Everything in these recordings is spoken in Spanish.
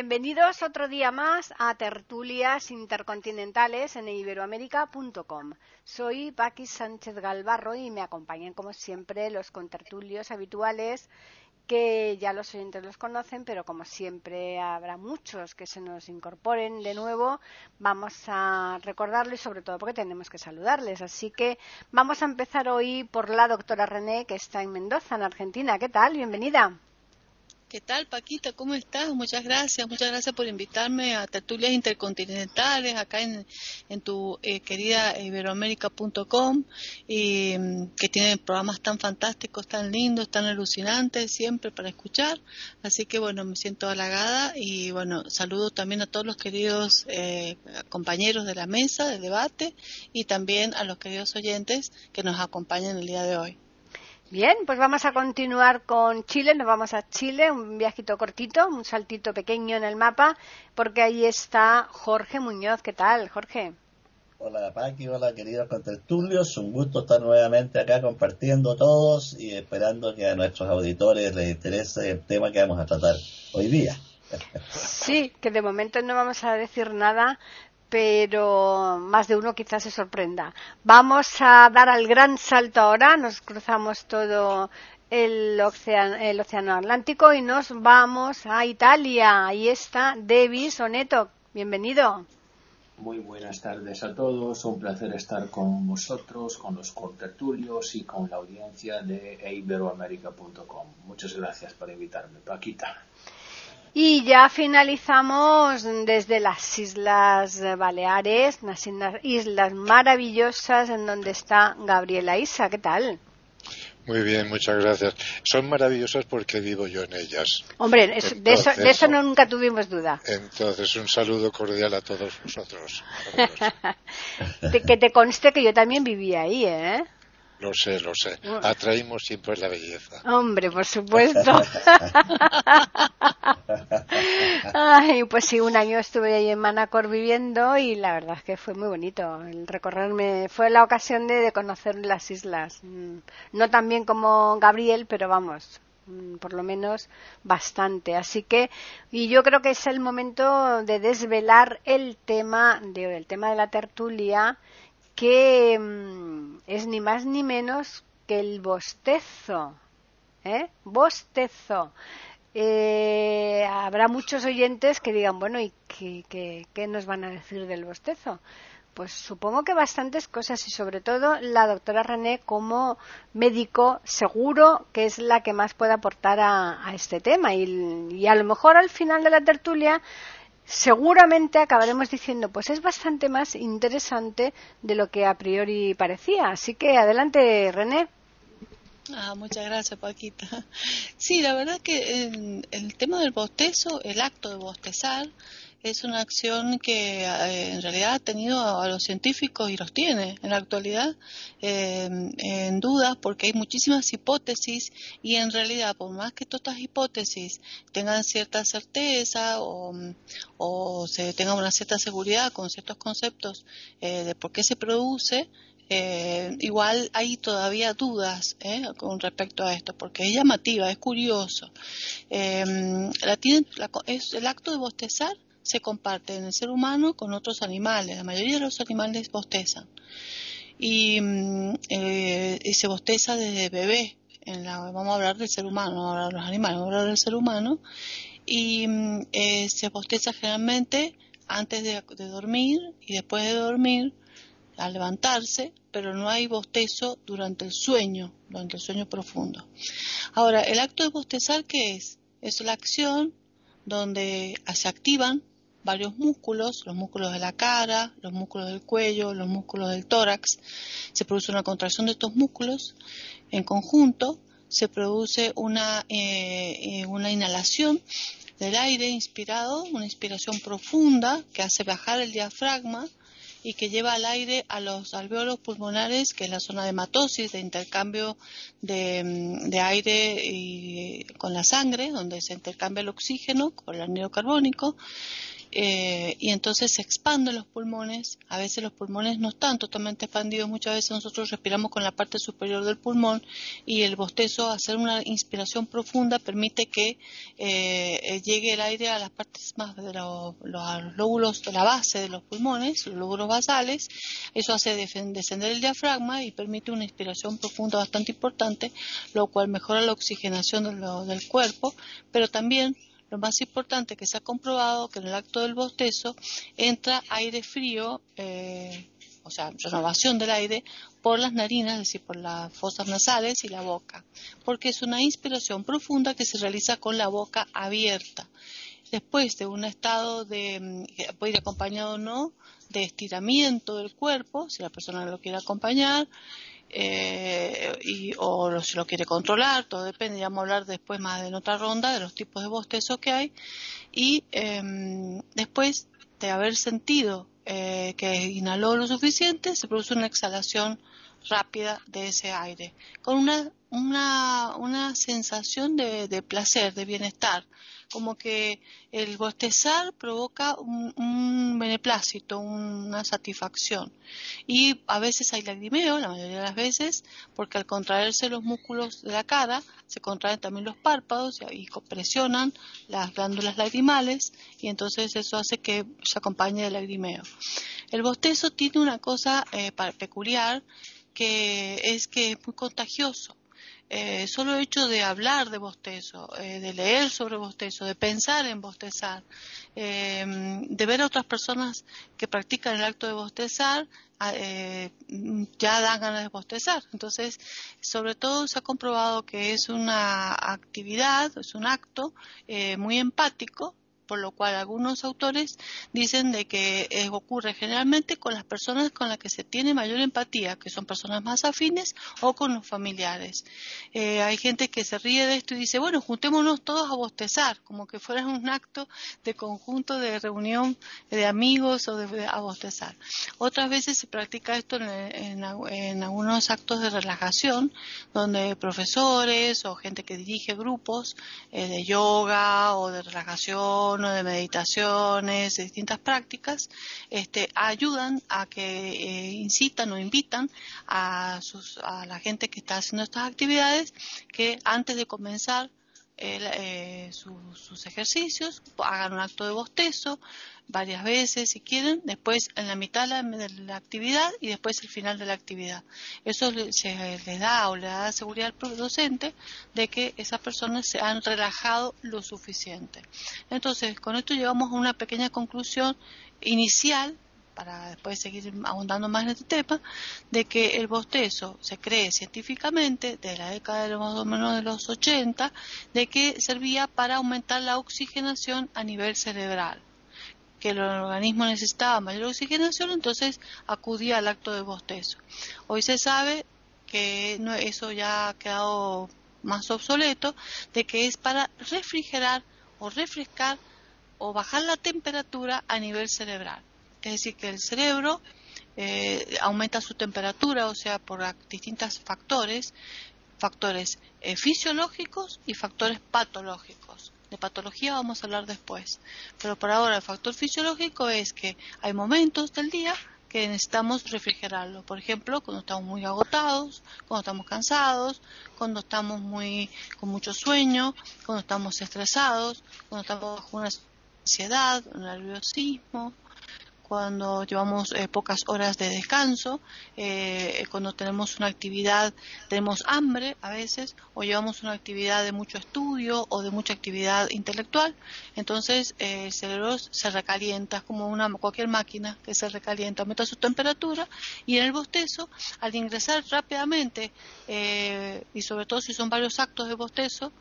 Bienvenidos otro día más a Tertulias Intercontinentales en iberoamérica.com. Soy Paqui Sánchez Galvarro y me acompañan como siempre los contertulios habituales que ya los oyentes los conocen, pero como siempre habrá muchos que se nos incorporen de nuevo, vamos a recordarles sobre todo porque tenemos que saludarles. Así que vamos a empezar hoy por la doctora René, que está en Mendoza, en Argentina. ¿Qué tal? Bienvenida. ¿Qué tal, Paquita? ¿Cómo estás? Muchas gracias. Muchas gracias por invitarme a tertulias intercontinentales acá en, tu eh, querida iberoamérica.com, y, mm, que tiene programas tan fantásticos, tan lindos, tan alucinantes siempre para escuchar. Así que, bueno, me siento halagada y, bueno, saludo también a todos los queridos eh, compañeros de la mesa de debate y también a los queridos oyentes que nos acompañan el día de hoy. Bien, pues vamos a continuar con Chile. Nos vamos a Chile, un viajito cortito, un saltito pequeño en el mapa, porque ahí está Jorge Muñoz. ¿Qué tal, Jorge? Hola, Paqui. Hola, queridos contertulios. Un gusto estar nuevamente acá compartiendo todos y esperando que a nuestros auditores les interese el tema que vamos a tratar hoy día. Sí, que de momento no vamos a decir nada pero más de uno quizás se sorprenda. Vamos a dar al gran salto ahora, nos cruzamos todo el océano, el océano Atlántico y nos vamos a Italia. Ahí está Davis Oneto. Bienvenido. Muy buenas tardes a todos. Un placer estar con vosotros, con los contertulios y con la audiencia de iberoamerica.com. Muchas gracias por invitarme, Paquita. Y ya finalizamos desde las Islas Baleares, unas islas maravillosas en donde está Gabriela Isa. ¿Qué tal? Muy bien, muchas gracias. Son maravillosas porque vivo yo en ellas. Hombre, de, eso, de eso nunca tuvimos duda. Entonces, un saludo cordial a todos vosotros. que te conste que yo también vivía ahí, ¿eh? Lo sé, lo sé. Atraímos siempre la belleza. Hombre, por supuesto. Ay, pues sí, un año estuve ahí en Manacor viviendo y la verdad es que fue muy bonito. El recorrerme fue la ocasión de, conocer las islas. Mm, no tan bien como Gabriel, pero vamos, mm, por lo menos bastante. Así que, y yo creo que es el momento de desvelar el tema de el tema de la tertulia que mm, es ni más ni menos que el bostezo. ¿eh? Bostezo. Eh, habrá muchos oyentes que digan, bueno, ¿y qué, qué, nos van a decir del bostezo? Pues supongo que bastantes cosas y sobre todo la doctora René como médico seguro que es la que más puede aportar a, este tema y, y, a lo mejor al final de la tertulia seguramente acabaremos diciendo, pues es bastante más interesante de lo que a priori parecía. Así que adelante, René. Ah, muchas gracias, Paquita. Sí, la verdad que el, el tema del bostezo, el acto de bostezar, es una acción que eh, en realidad ha tenido a, los científicos y los tiene en la actualidad eh, en dudas porque hay muchísimas hipótesis y en realidad por más que todas estas hipótesis tengan cierta certeza o, o se tengan una cierta seguridad con ciertos conceptos eh, de por qué se produce igual hay todavía dudas con respecto a esto, porque es llamativa, es curioso. la tiene, es, el acto de bostezar se comparte en el ser humano con otros animales. La mayoría de los animales bostezan. Y, mm, eh, se bosteza desde bebé. En la, vamos a hablar del ser humano, no vamos hablar de los animales, vamos a hablar del ser humano. Y mm, eh, se bosteza generalmente antes de, dormir y después de dormir al levantarse, pero no hay bostezo durante el sueño, durante el sueño profundo. Ahora, el acto de bostezar, ¿qué es? Es la acción donde se activan varios músculos, los músculos de la cara, los músculos del cuello, los músculos del tórax. Se produce una contracción de estos músculos en conjunto, se produce una, eh, eh, una inhalación del aire inspirado, una inspiración profunda que hace bajar el diafragma y que lleva al aire a los alveolos pulmonares, que es la zona de matosis, de intercambio de, mm, aire y, con la sangre, donde se intercambia el oxígeno con el anhídrido carbónico, eh, y entonces se expanden los pulmones. A veces los pulmones no están totalmente expandidos, muchas veces nosotros respiramos con la parte superior del pulmón y el bostezo, hacer una inspiración profunda, permite que eh, llegue el aire a las partes más de los, lóbulos de la base de los pulmones, los lóbulos basales. Eso hace descender el diafragma y permite una inspiración profunda bastante importante, lo cual mejora la oxigenación del cuerpo, pero también lo más importante que se ha comprobado que en el acto del bostezo entra aire frío, eh, o sea, renovación del aire por las narinas, es decir, por las fosas nasales y la boca, porque es una inspiración profunda que se realiza con la boca abierta. Después de un estado de, mm, puede ir acompañado o no, de estiramiento del cuerpo, si la persona lo quiere acompañar, eh, y, o si lo quiere controlar, todo depende, ya vamos a hablar después más en otra ronda de los tipos de bostezo que hay. Y em, después de haber sentido eh, que inhaló lo suficiente, se produce una exhalación rápida de ese aire, con una, una, una sensación de, de placer, de bienestar, como que el bostezar provoca un, beneplácito, una satisfacción. Y a veces hay lagrimeo, la mayoría de las veces, porque al contraerse los músculos de la cara, se contraen también los párpados y, presionan las glándulas lagrimales y entonces eso hace que se acompañe el lagrimeo. El bostezo tiene una cosa eh, peculiar que es que es muy contagioso. Eh, solo el hecho de hablar de bostezo, eh, de leer sobre bostezo, de pensar en bostezar, eh, de ver a otras personas que practican el acto de bostezar, ah, ya dan ganas de bostezar. Entonces, sobre todo se ha comprobado que es una actividad, es un acto muy empático por lo cual algunos autores dicen de que eh, ocurre generalmente con las personas con las que se tiene mayor empatía, que son personas más afines o con los familiares. Eh, hay gente que se ríe de esto y dice, bueno, juntémonos todos a bostezar, como que fuera un acto de conjunto de reunión de amigos o de, a bostezar. Otras veces se practica esto en, algunos actos de relajación, donde profesores o gente que dirige grupos eh, de yoga o de relajación de meditaciones, de distintas prácticas, este, ayudan a que eh, incitan o invitan a, sus, a la gente que está haciendo estas actividades que antes de comenzar eh, sus ejercicios, hagan un acto de bostezo varias veces si quieren, después en la mitad de la, actividad y después el final de la actividad. Eso se les da o le da seguridad al docente de que esas personas se han relajado lo suficiente. Entonces, con esto llegamos a una pequeña conclusión inicial para después seguir ahondando más en este tema, de que el bostezo se cree científicamente de la década de o menos de los 80, de que servía para aumentar la oxigenación a nivel cerebral que el organismo necesitaba mayor oxigenación, entonces acudía al acto de bostezo. Hoy se sabe que no, eso ya ha quedado más obsoleto, de que es para refrigerar o refrescar o bajar la temperatura a nivel cerebral es decir, que el cerebro eh, aumenta su temperatura, o sea, por distintos factores, factores eh, fisiológicos y factores patológicos. De patología vamos a hablar después, pero por ahora el factor fisiológico es que hay momentos del día que necesitamos refrigerarlo. Por ejemplo, cuando estamos muy agotados, cuando estamos cansados, cuando estamos muy con mucho sueño, cuando estamos estresados, cuando estamos con una ansiedad, un nerviosismo, cuando llevamos eh, pocas horas de descanso, eh, cuando tenemos una actividad, tenemos hambre a veces, o llevamos una actividad de mucho estudio o de mucha actividad intelectual, entonces eh, el cerebro se recalienta, como una cualquier máquina que se recalienta, aumenta su temperatura y en el bostezo, al ingresar rápidamente, y sobre todo si son varios actos de bostezo,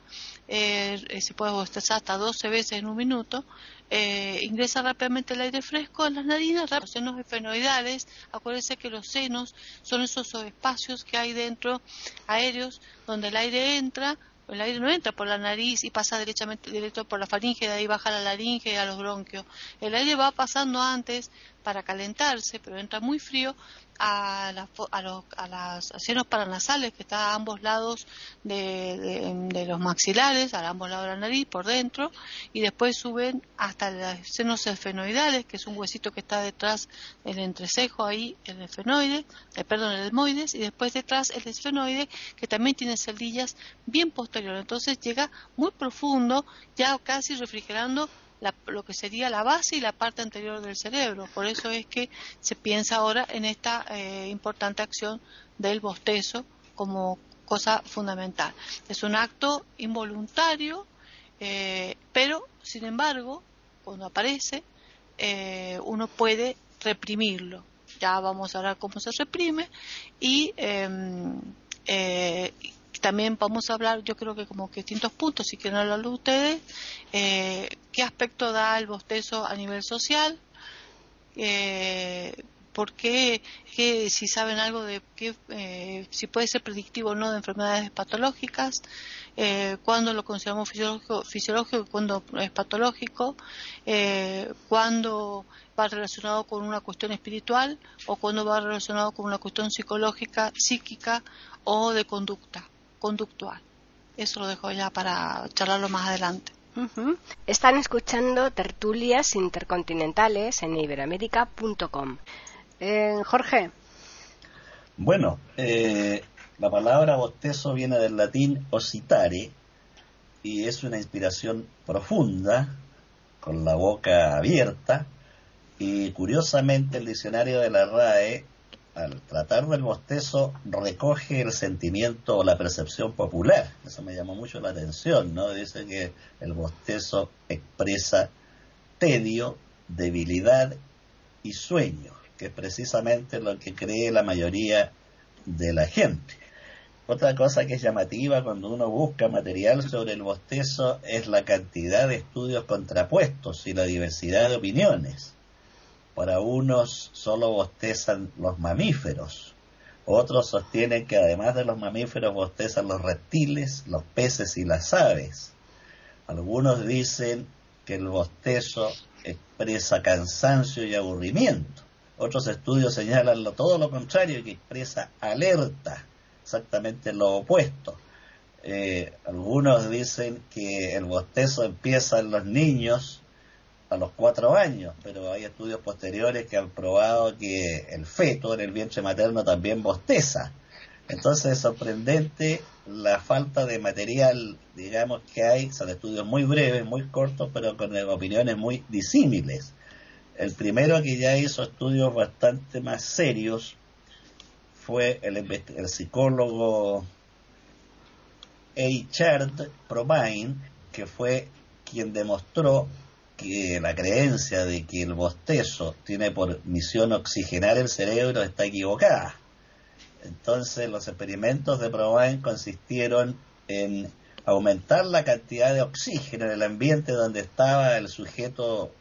se puede bostezar hasta 12 veces en un minuto, eh, ingresa rápidamente el aire fresco a las narinas, los senos efenoidales, acuérdense que los senos son esos espacios que hay dentro aéreos donde el aire entra el aire no entra por la nariz y pasa derechamente directo por la faringe, de ahí baja la laringe a los bronquios. El aire va pasando antes para calentarse, pero entra muy frío a, a, los, a las senos paranasales que está a ambos lados de, los maxilares, a ambos lados de la nariz, por dentro, y después suben hasta los senos esfenoidales, que es un huesito que está detrás del entrecejo ahí, el esfenoide, eh, perdón, el etmoides, y después detrás el esfenoide, que también tiene celdillas bien posteriores. Entonces llega muy profundo, ya casi refrigerando lo que sería la base y la parte anterior del cerebro. Por eso es que se piensa ahora en esta eh, importante acción del bostezo como cosa fundamental. Es un acto involuntario, eh, pero sin embargo, cuando aparece, eh, uno puede reprimirlo. Ya vamos a ver cómo se reprime y em, también vamos a hablar, yo creo que como que distintos puntos, si quieren hablarlo ustedes, eh, qué aspecto da el bostezo a nivel social, eh, por qué, si saben algo de qué, eh, si puede ser predictivo o no de enfermedades patológicas, eh, cuándo lo consideramos fisiológico, fisiológico y cuándo es patológico, eh, cuándo va relacionado con una cuestión espiritual o cuándo va relacionado con una cuestión psicológica, psíquica o de conducta conductual. Eso lo dejo ya para charlarlo más adelante. Están escuchando tertulias intercontinentales en iberoamérica.com. Eh, Jorge. Bueno, eh, la palabra bostezo viene del latín ositare y es una inspiración profunda, con la boca abierta, y curiosamente el diccionario de la RAE al tratar del bostezo recoge el sentimiento o la percepción popular. Eso me llamó mucho la atención, ¿no? Dice que el bostezo expresa tedio, debilidad y sueño, que es precisamente lo que cree la mayoría de la gente. Otra cosa que es llamativa cuando uno busca material sobre el bostezo es la cantidad de estudios contrapuestos y la diversidad de opiniones. Para unos solo bostezan los mamíferos, otros sostienen que además de los mamíferos bostezan los reptiles, los peces y las aves. Algunos dicen que el bostezo expresa cansancio y aburrimiento. Otros estudios señalan todo lo contrario, que expresa alerta, exactamente lo opuesto. Eh, algunos dicen que el bostezo empieza en los niños a los cuatro años, pero hay estudios posteriores que han probado que el feto en el vientre materno también bosteza. Entonces es sorprendente la falta de material, digamos, que hay, son estudios muy breves, muy cortos, pero con opiniones muy disímiles. El primero que ya hizo estudios bastante más serios fue el, psicólogo Eichard Provine, que fue quien demostró que la creencia de que el bostezo tiene por misión oxigenar el cerebro está equivocada. Entonces los experimentos de Provine consistieron en aumentar la cantidad de oxígeno en el ambiente donde estaba el sujeto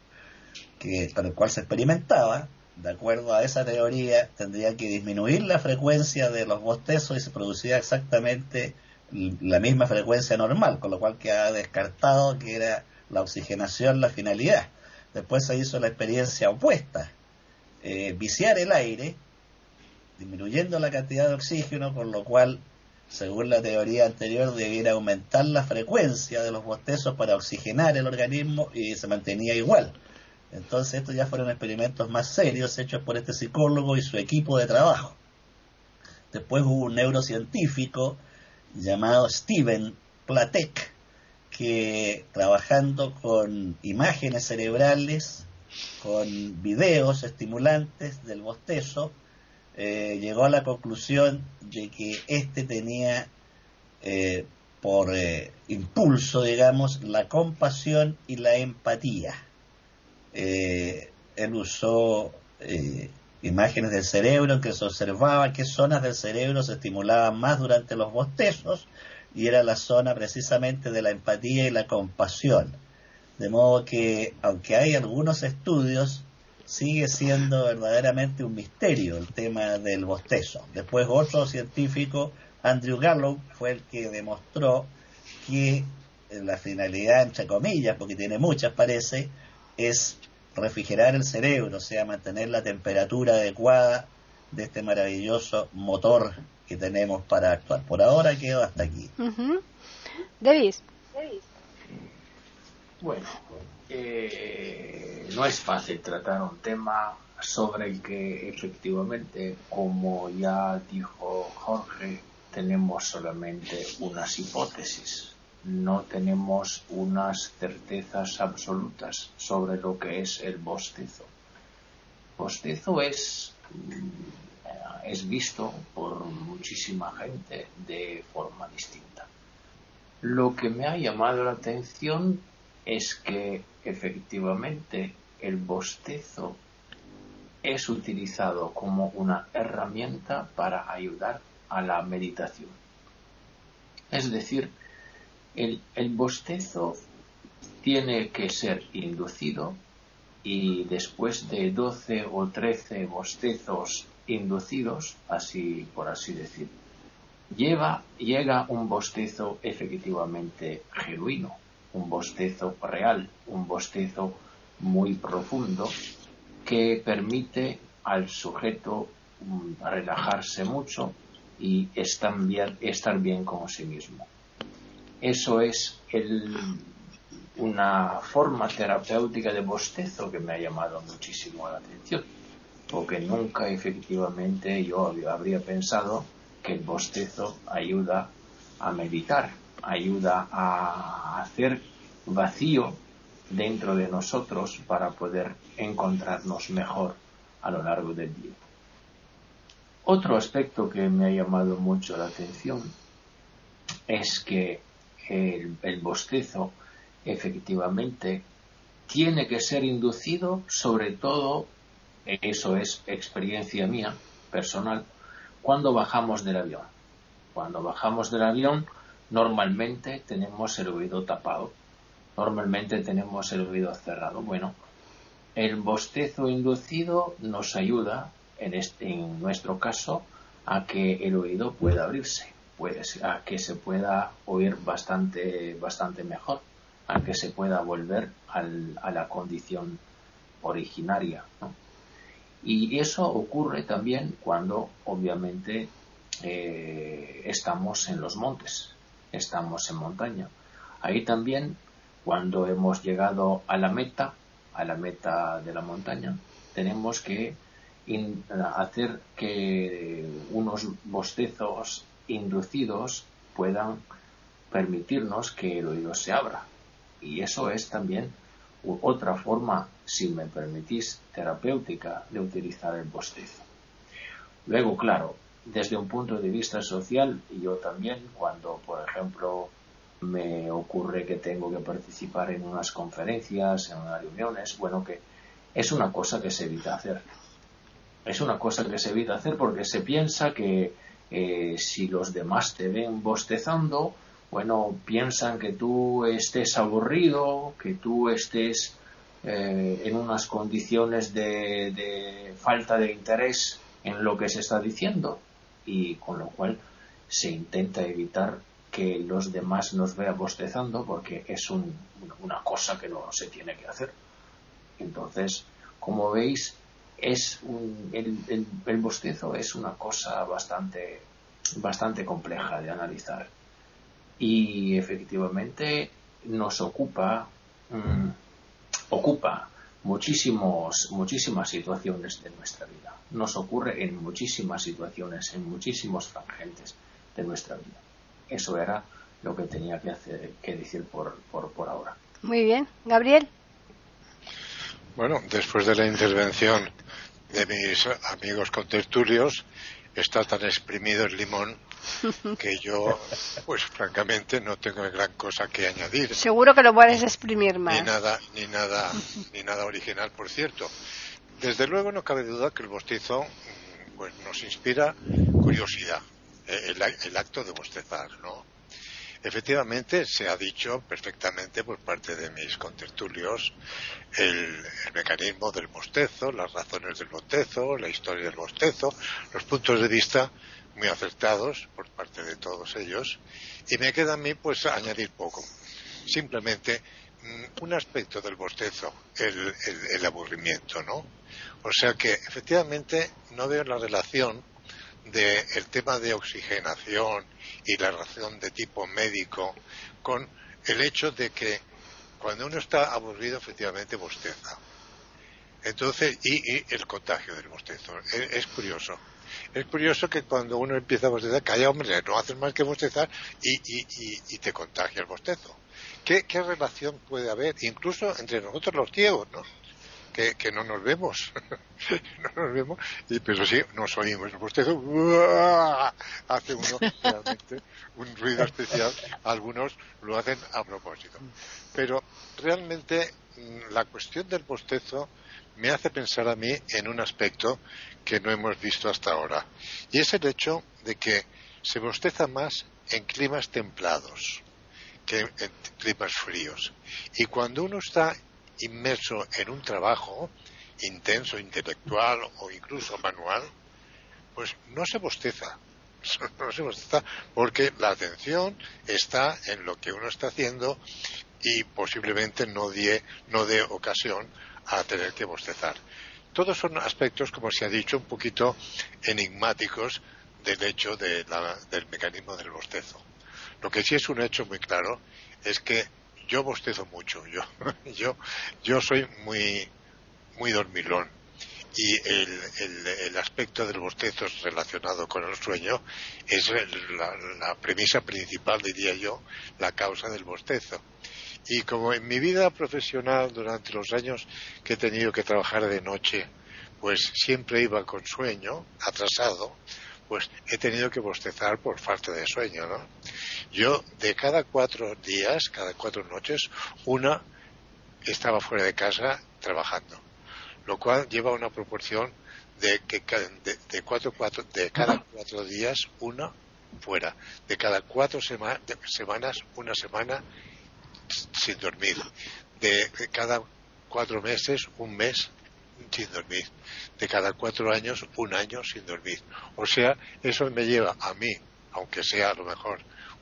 que, con el cual se experimentaba. De acuerdo a esa teoría, tendría que disminuir la frecuencia de los bostezos y se producía exactamente la misma frecuencia normal, con lo cual queda descartado que era la oxigenación la finalidad. Después se hizo la experiencia opuesta, eh, viciar el aire, disminuyendo la cantidad de oxígeno, con lo cual, según la teoría anterior, debiera aumentar la frecuencia de los bostezos para oxigenar el organismo y se mantenía igual. Entonces estos ya fueron experimentos más serios hechos por este psicólogo y su equipo de trabajo. Después hubo un neurocientífico llamado Steven Platek, que trabajando con imágenes cerebrales, con videos estimulantes del bostezo, eh, llegó a la conclusión de que éste tenía eh, por eh, impulso, digamos, la compasión y la empatía. él usó imágenes del cerebro en que se observaba qué zonas del cerebro se estimulaban más durante los bostezos y era la zona precisamente de la empatía y la compasión. De modo que, aunque hay algunos estudios, sigue siendo verdaderamente un misterio el tema del bostezo. Después otro científico, Andrew Gallup, fue el que demostró que la finalidad, entre comillas, porque tiene muchas parece, es refrigerar el cerebro, o sea, mantener la temperatura adecuada de este maravilloso motor que tenemos para actuar. Por ahora quedo hasta aquí. Davis. Bueno, eh, no es fácil tratar un tema sobre el que efectivamente, como ya dijo Jorge, tenemos solamente unas hipótesis, no tenemos unas certezas absolutas sobre lo que es el bostezo. Bostezo es, mm, es visto por muchísima gente de forma distinta. Lo que me ha llamado la atención es que efectivamente el bostezo es utilizado como una herramienta para ayudar a la meditación. Es decir, el, bostezo tiene que ser inducido y después de 12 o 13 bostezos inducidos, así por así decir, lleva, llega un bostezo efectivamente genuino, un bostezo real, un bostezo muy profundo que permite al sujeto mm, relajarse mucho y estar bien, estar bien con sí mismo. Eso es una forma terapéutica de bostezo que me ha llamado muchísimo la atención, porque nunca efectivamente yo habría pensado que el bostezo ayuda a meditar, ayuda a hacer vacío dentro de nosotros para poder encontrarnos mejor a lo largo del día. Otro aspecto que me ha llamado mucho la atención es que el, bostezo efectivamente tiene que ser inducido, sobre todo, eso es experiencia mía personal, cuando bajamos del avión. Cuando bajamos del avión, normalmente tenemos el oído tapado, normalmente tenemos el oído cerrado. Bueno, el bostezo inducido nos ayuda en, este, en nuestro caso, a que el oído pueda abrirse, puede, a que se pueda oír bastante, bastante mejor, a que se pueda volver al, a la condición originaria. Y eso ocurre también cuando, obviamente, eh, estamos en los montes, estamos en montaña. Ahí también, cuando hemos llegado a la meta, a la meta de la montaña, tenemos que hacer que unos bostezos inducidos puedan permitirnos que el oído se abra. Y eso es también otra forma, si me permitís, terapéutica de utilizar el bostezo. Luego, claro, desde un punto de vista social, yo también, cuando, por ejemplo, me ocurre que tengo que participar en unas conferencias, en unas reuniones, bueno, que es una cosa que se evita hacer es una cosa que se evita hacer porque se piensa que eh, si los demás te ven bostezando, bueno, piensan que tú estés aburrido, que tú estés eh, en unas condiciones de, de, falta de interés en lo que se está diciendo y con lo cual se intenta evitar que los demás nos vean bostezando porque es una cosa que no se tiene que hacer. Entonces, como veis, es el, bostezo es una cosa bastante, bastante compleja de analizar y efectivamente nos ocupa, mm, ocupa muchísimos, muchísimas situaciones de nuestra vida. Nos ocurre en muchísimas situaciones, en muchísimos tangentes de nuestra vida. Eso era lo que tenía que, hacer, que decir por, por, por ahora. Muy bien. Gabriel. Bueno, después de la intervención de mis amigos contertulios, está tan exprimido el limón que yo, pues francamente, no tengo gran cosa que añadir. Seguro que lo puedes exprimir más. Ni nada, ni nada, ni nada original, por cierto. Desde luego no cabe duda que el bostizo pues, nos inspira curiosidad, eh, el, el acto de bostezar, ¿no? Efectivamente, se ha dicho perfectamente por parte de mis contertulios el, mecanismo del bostezo, las razones del bostezo, la historia del bostezo, los puntos de vista muy acertados por parte de todos ellos, y me queda a mí pues añadir poco. Simplemente mm, un aspecto del bostezo, el, aburrimiento, ¿no? O sea que efectivamente no veo la relación del tema de oxigenación y la relación de tipo médico con el hecho de que cuando uno está aburrido efectivamente bosteza. Entonces, y, el contagio del bostezo. Es, curioso. Es curioso que cuando uno empieza a bostezar, calla hombre, no haces más que bostezar y, y te contagia el bostezo. ¿Qué, ¿Qué, relación puede haber, incluso entre nosotros los ciegos, ¿no? que, no nos vemos. no nos vemos, y, pero sí nos oímos. El bostezo hace uno realmente un ruido especial. Algunos lo hacen a propósito. Pero realmente mm, la cuestión del bostezo me hace pensar a mí en un aspecto que no hemos visto hasta ahora. Y es el hecho de que se bosteza más en climas templados que en climas fríos. Y cuando uno está inmerso en un trabajo intenso, intelectual o incluso manual, pues no se bosteza. No se bosteza porque la atención está en lo que uno está haciendo y posiblemente no dé no dé ocasión a tener que bostezar. Todos son aspectos, como se ha dicho, un poquito enigmáticos del hecho del mecanismo del bostezo. Lo que sí es un hecho muy claro es que yo bostezo mucho, yo, yo, yo soy muy, muy dormilón y el, el, aspecto del bostezo relacionado con el sueño es la, la, premisa principal, diría yo, la causa del bostezo. Y como en mi vida profesional durante los años que he tenido que trabajar de noche, pues siempre iba con sueño, atrasado, pues he tenido que bostezar por falta de sueño, ¿no? Yo de cada cuatro días, cada cuatro noches, una estaba fuera de casa trabajando, lo cual lleva una proporción de que de, cuatro, cuatro, de cada cuatro días una fuera, de cada cuatro semanas una semana sin dormir, de cada cuatro meses un mes sin dormir, de cada cuatro años un año sin dormir. O sea, eso me lleva a mí, aunque sea a lo mejor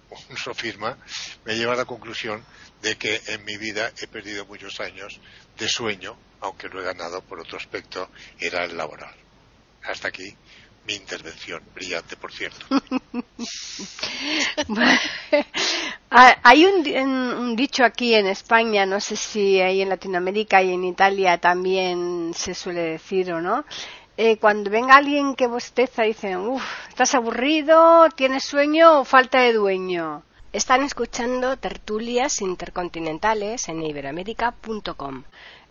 un sofisma, me lleva a la conclusión de que en mi vida he perdido muchos años de sueño, aunque lo he ganado por otro aspecto, era el laboral. Hasta aquí mi intervención, brillante por cierto. Hay un, dicho aquí en España, no sé si hay en Latinoamérica y en Italia también se suele decir o no. Eh, cuando venga alguien que bosteza, dicen, uff, estás aburrido, tienes sueño o falta de dueño. Están escuchando tertulias intercontinentales en iberoamérica.com.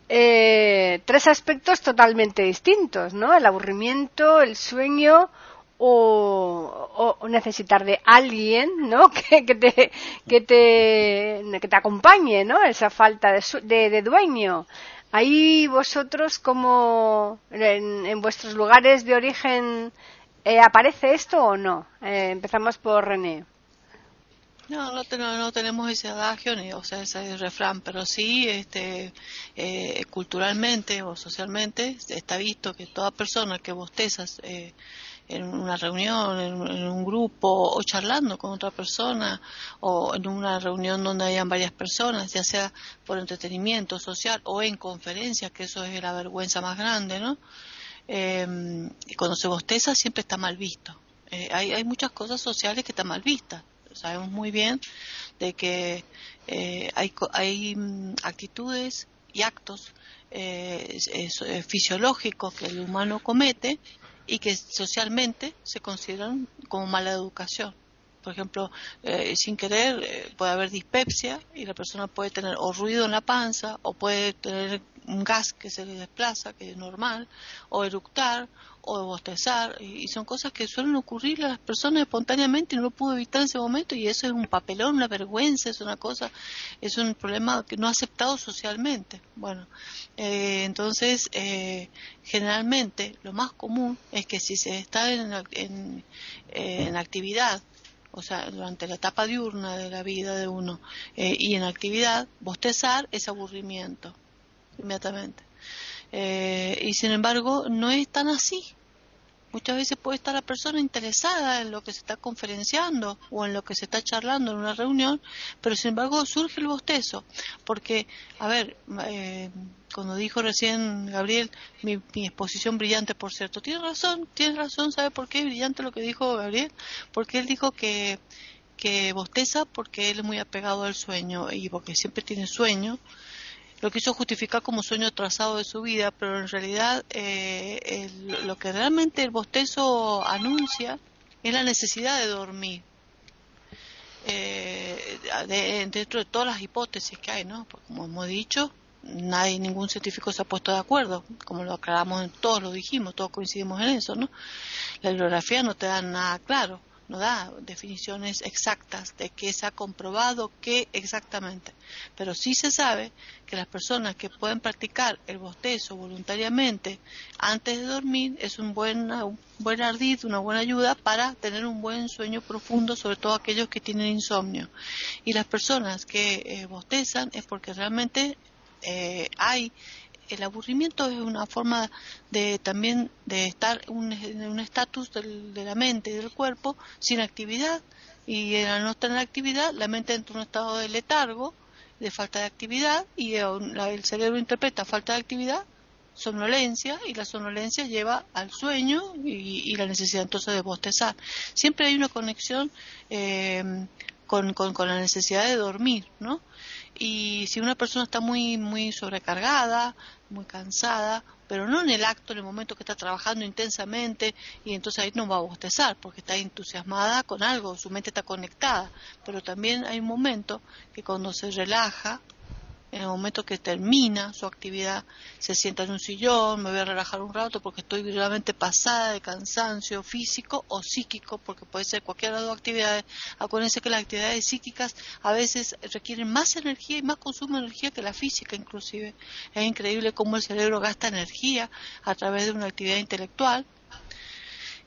Eh, tres aspectos totalmente distintos, ¿no? El aburrimiento, el sueño o, necesitar de alguien, ¿no? Que, que, te, que, te, que te acompañe, ¿no? Esa falta de, de, dueño. Ahí vosotros, como en, en, vuestros lugares de origen, eh, ¿aparece esto o no? Eh, empezamos por René. No, no, no, tenemos ese adagio, ni, o sea, ese refrán, pero sí, este, eh, culturalmente o socialmente está visto que toda persona que bosteza eh, en una reunión, en, un grupo, o charlando con otra persona, o en una reunión donde hayan varias personas, ya sea por entretenimiento social o en conferencias, que eso es la vergüenza más grande, ¿no? Eh, cuando se bosteza siempre está mal visto. hay, hay muchas cosas sociales que están mal vistas sabemos muy bien de que eh, hay, hay mm, actitudes y actos eh, eh, fisiológicos que el humano comete y que socialmente se consideran como mala educación. Por ejemplo, sin querer puede haber dispepsia y la persona puede tener o ruido en la panza o puede tener un gas que se le desplaza, que es normal, o eructar, o bostezar, y, son cosas que suelen ocurrir a las personas espontáneamente y no lo pudo evitar en ese momento, y eso es un papelón, una vergüenza, es una cosa, es un problema que no aceptado socialmente. Bueno, eh, entonces, eh, generalmente lo más común es que si se está en, en, en actividad, o sea, durante la etapa diurna de la vida de uno eh, y en actividad, bostezar es aburrimiento inmediatamente. Eh, y sin embargo, no es tan así. Muchas veces puede estar la persona interesada en lo que se está conferenciando o en lo que se está charlando en una reunión, pero sin embargo surge el bostezo, porque, a ver, eh, cuando dijo recién Gabriel, mi, exposición brillante, por cierto, tiene razón, tiene razón, ¿sabe por qué es brillante lo que dijo Gabriel? Porque él dijo que que bosteza porque él es muy apegado al sueño y porque siempre tiene sueño lo quiso justificar como sueño trazado de su vida, pero en realidad eh, lo que realmente el bostezo anuncia es la necesidad de dormir. Eh, dentro de todas las hipótesis que hay, ¿no? como hemos dicho, nadie, ningún científico se ha puesto de acuerdo, como lo aclaramos, todos lo dijimos, todos coincidimos en eso, ¿no? La bibliografía no te da nada claro no da definiciones exactas de qué se ha comprobado qué exactamente, pero sí se sabe que las personas que pueden practicar el bostezo voluntariamente antes de dormir es un buen, un buen ardid, una buena ayuda para tener un buen sueño profundo, sobre todo aquellos que tienen insomnio. Y las personas que eh, bostezan es porque realmente eh, hay el aburrimiento es una forma de también de estar un estatus de la mente y del cuerpo sin actividad. Y al no tener actividad la mente entra en un estado de letargo de falta de actividad y el cerebro interpreta falta de actividad somnolencia y la somnolencia lleva al sueño y, la necesidad entonces de bostezar. Siempre hay una conexión eh, con, con la necesidad de dormir no y si una persona está muy muy sobrecargada, muy cansada, pero no en el acto, en el momento que está trabajando intensamente y entonces ahí no va a bostezar porque está entusiasmada con algo, su mente está conectada, pero también hay un momento que cuando se relaja en el momento que termina su actividad, se sienta en un sillón, me voy a relajar un rato porque estoy realmente pasada de cansancio físico o psíquico, porque puede ser cualquiera de las dos actividades. Acuérdense que las actividades psíquicas a veces requieren más energía y más consumo de energía que la física inclusive. Es increíble cómo el cerebro gasta energía a través de una actividad intelectual.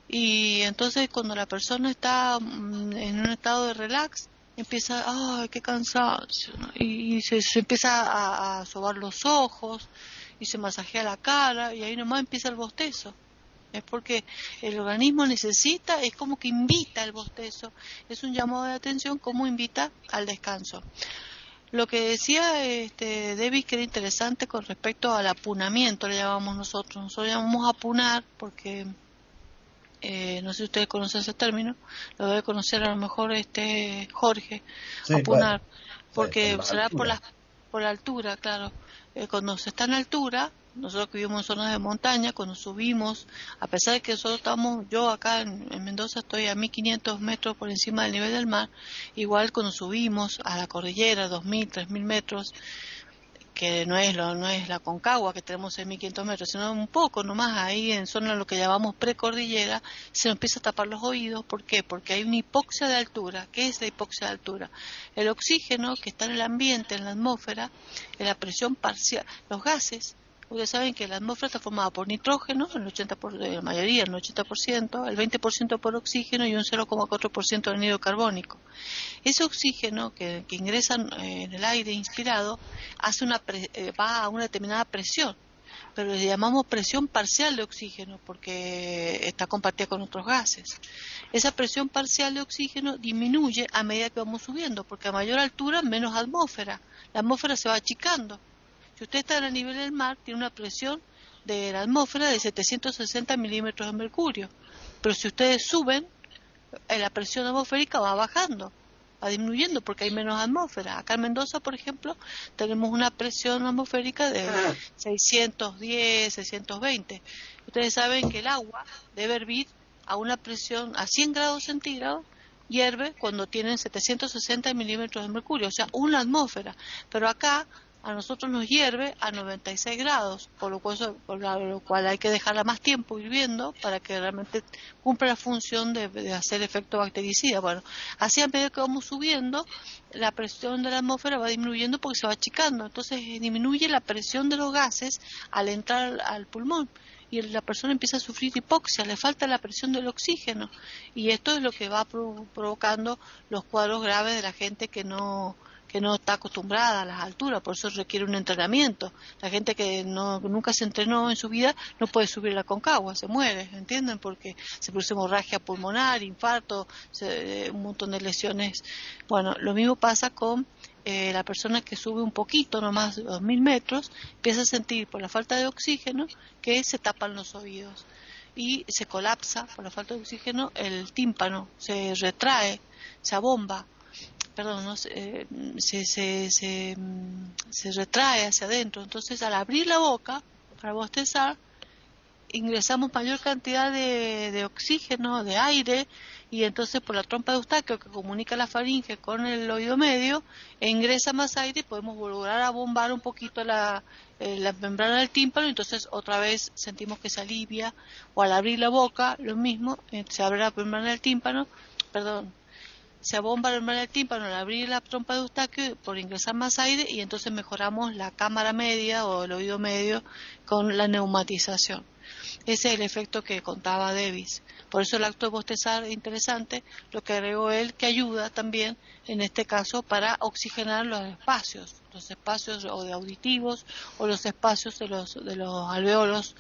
Y entonces cuando la persona está mm, en un estado de relax, empieza, ay, qué cansancio, y, se, empieza a, sobar los ojos y se masajea la cara y ahí nomás empieza el bostezo. Es porque el organismo necesita, es como que invita al bostezo, es un llamado de atención como invita al descanso. Lo que decía este, David que era interesante con respecto al apunamiento, le llamamos nosotros. Nosotros llamamos apunar porque eh, no sé si ustedes conocen ese término, lo debe conocer a lo mejor este Jorge, apunar, porque será por la, por la altura, claro. Eh, cuando se está en altura, nosotros que vivimos en zonas de montaña, cuando subimos, a pesar de que nosotros estamos, yo acá en, en, Mendoza estoy a 1500 metros por encima del nivel del mar, igual cuando subimos a la cordillera, 2000, 3000 metros, que no es, lo, no es la Concagua que tenemos en 1500 metros, sino un poco nomás ahí en zona de lo que llamamos precordillera, se nos empieza a tapar los oídos. ¿Por qué? Porque hay una hipoxia de altura. ¿Qué es la hipoxia de altura? El oxígeno que está en el ambiente, en la atmósfera, en la presión parcial, los gases Ustedes saben que la atmósfera está formada por nitrógeno, el 80 por, la mayoría, el 80%, el 20% por oxígeno y un 0,4% de anhídrido carbónico. Ese oxígeno que, ingresa eh, en el aire inspirado hace una eh, va a una determinada presión, pero le llamamos presión parcial de oxígeno porque está compartida con otros gases. Esa presión parcial de oxígeno disminuye a medida que vamos subiendo, porque a mayor altura menos atmósfera. La atmósfera se va achicando si usted está a nivel del mar, tiene una presión de la atmósfera de 760 milímetros de mercurio. Pero si ustedes suben, eh, la presión atmosférica va bajando, va disminuyendo porque hay menos atmósfera. Acá en Mendoza, por ejemplo, tenemos una presión atmosférica de 610, 620. Ustedes saben que el agua debe hervir a una presión a 100 grados centígrados hierve cuando tienen 760 milímetros de mercurio, o sea, una atmósfera. Pero acá a nosotros nos hierve a 96 grados, por lo cual, por lo cual hay que dejarla más tiempo hirviendo para que realmente cumpla la función de, hacer efecto bactericida. Bueno, así a medida que vamos subiendo, la presión de la atmósfera va disminuyendo porque se va achicando, entonces disminuye la presión de los gases al entrar al pulmón y la persona empieza a sufrir hipoxia, le falta la presión del oxígeno y esto es lo que va provocando los cuadros graves de la gente que no que no está acostumbrada a las alturas, por eso requiere un entrenamiento. La gente que no, nunca se entrenó en su vida no puede subir la concagua, se muere, ¿entienden? Porque se produce hemorragia pulmonar, infarto, un montón de lesiones. Bueno, lo mismo pasa con eh, la persona que sube un poquito, nomás dos mil metros, empieza a sentir por la falta de oxígeno que se tapan los oídos y se colapsa por la falta de oxígeno el tímpano, se retrae, se abomba, perdón, no, eh, se, se, se, se, retrae hacia adentro. Entonces, al abrir la boca para bostezar, ingresamos mayor cantidad de, de oxígeno, de aire, y entonces por la trompa de Eustaquio que comunica la faringe con el oído medio, ingresa más aire y podemos lograr a bombar un poquito la, eh, la membrana del tímpano, entonces otra vez sentimos que se alivia, o al abrir la boca, lo mismo, eh, se abre la membrana del tímpano, perdón, se abomba del tímpano al abrir la trompa de Eustaquio por ingresar más aire y entonces mejoramos la cámara media o el oído medio con la neumatización. Ese es el efecto que contaba Davis. Por eso el acto de bostezar es interesante, lo que agregó él que ayuda también, en este caso, para oxigenar los espacios, los espacios o de auditivos o los espacios de los, de los alveolos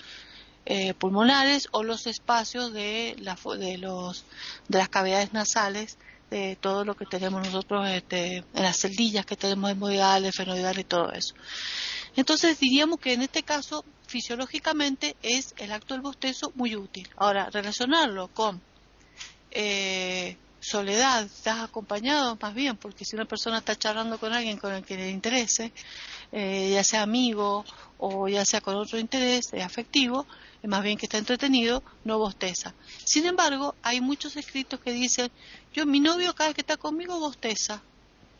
eh, pulmonares o los espacios de, la, de, los, de las cavidades nasales de todo lo que tenemos nosotros este, en las celdillas que tenemos hemodiales, fenoidales y todo eso. Entonces diríamos que en este caso fisiológicamente es el acto del bostezo muy útil. Ahora, relacionarlo con eh, soledad, estás acompañado más bien, porque si una persona está charlando con alguien con el que le interese, eh, ya sea amigo o ya sea con otro interés afectivo, es más bien que está entretenido, no bosteza. Sin embargo, hay muchos escritos que dicen, yo, mi novio cada vez que está conmigo bosteza.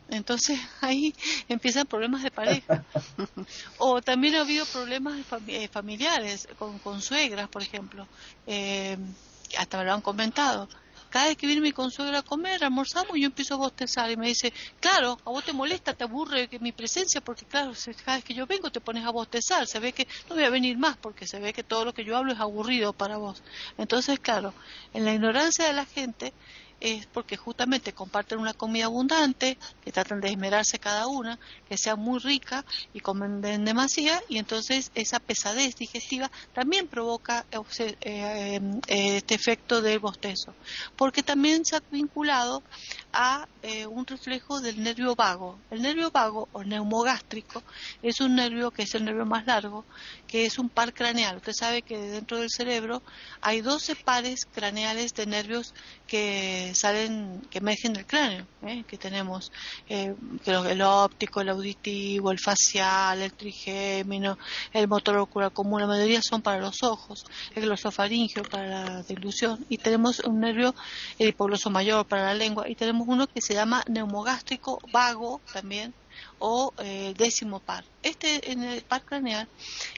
Entonces ahí empiezan problemas de pareja. o también ha habido problemas eh, familiares, con, con, suegras, por ejemplo. Eh, hasta me lo han comentado. Cada vez que viene mi consuegra a comer, almorzamos, yo empiezo a bostezar y me dice, claro, a vos te molesta, te aburre mi presencia, porque claro, cada vez que yo vengo te pones a bostezar, se ve que no voy a venir más porque se ve que todo lo que yo hablo es aburrido para vos. Entonces, claro, en la ignorancia de la gente, es porque justamente comparten una comida abundante, que tratan de esmerarse cada una, que sea muy rica y comen en demasía, y entonces esa pesadez digestiva también provoca eh, eh, este efecto del bostezo, porque también se ha vinculado a eh, un reflejo del nervio vago. El nervio vago o neumogástrico es un nervio que es el nervio más largo, que es un par craneal. Usted sabe que dentro del cerebro hay 12 pares craneales de nervios que salen, que emergen del cráneo, ¿eh? que tenemos eh, el óptico, el auditivo, el facial, el trigémino, el motor ocular común, la mayoría son para los ojos, el glosofaringio para la dilución y tenemos un nervio, el hipogloso mayor para la lengua y tenemos uno que se llama neumogástrico vago también o eh, décimo par. Este en el par craneal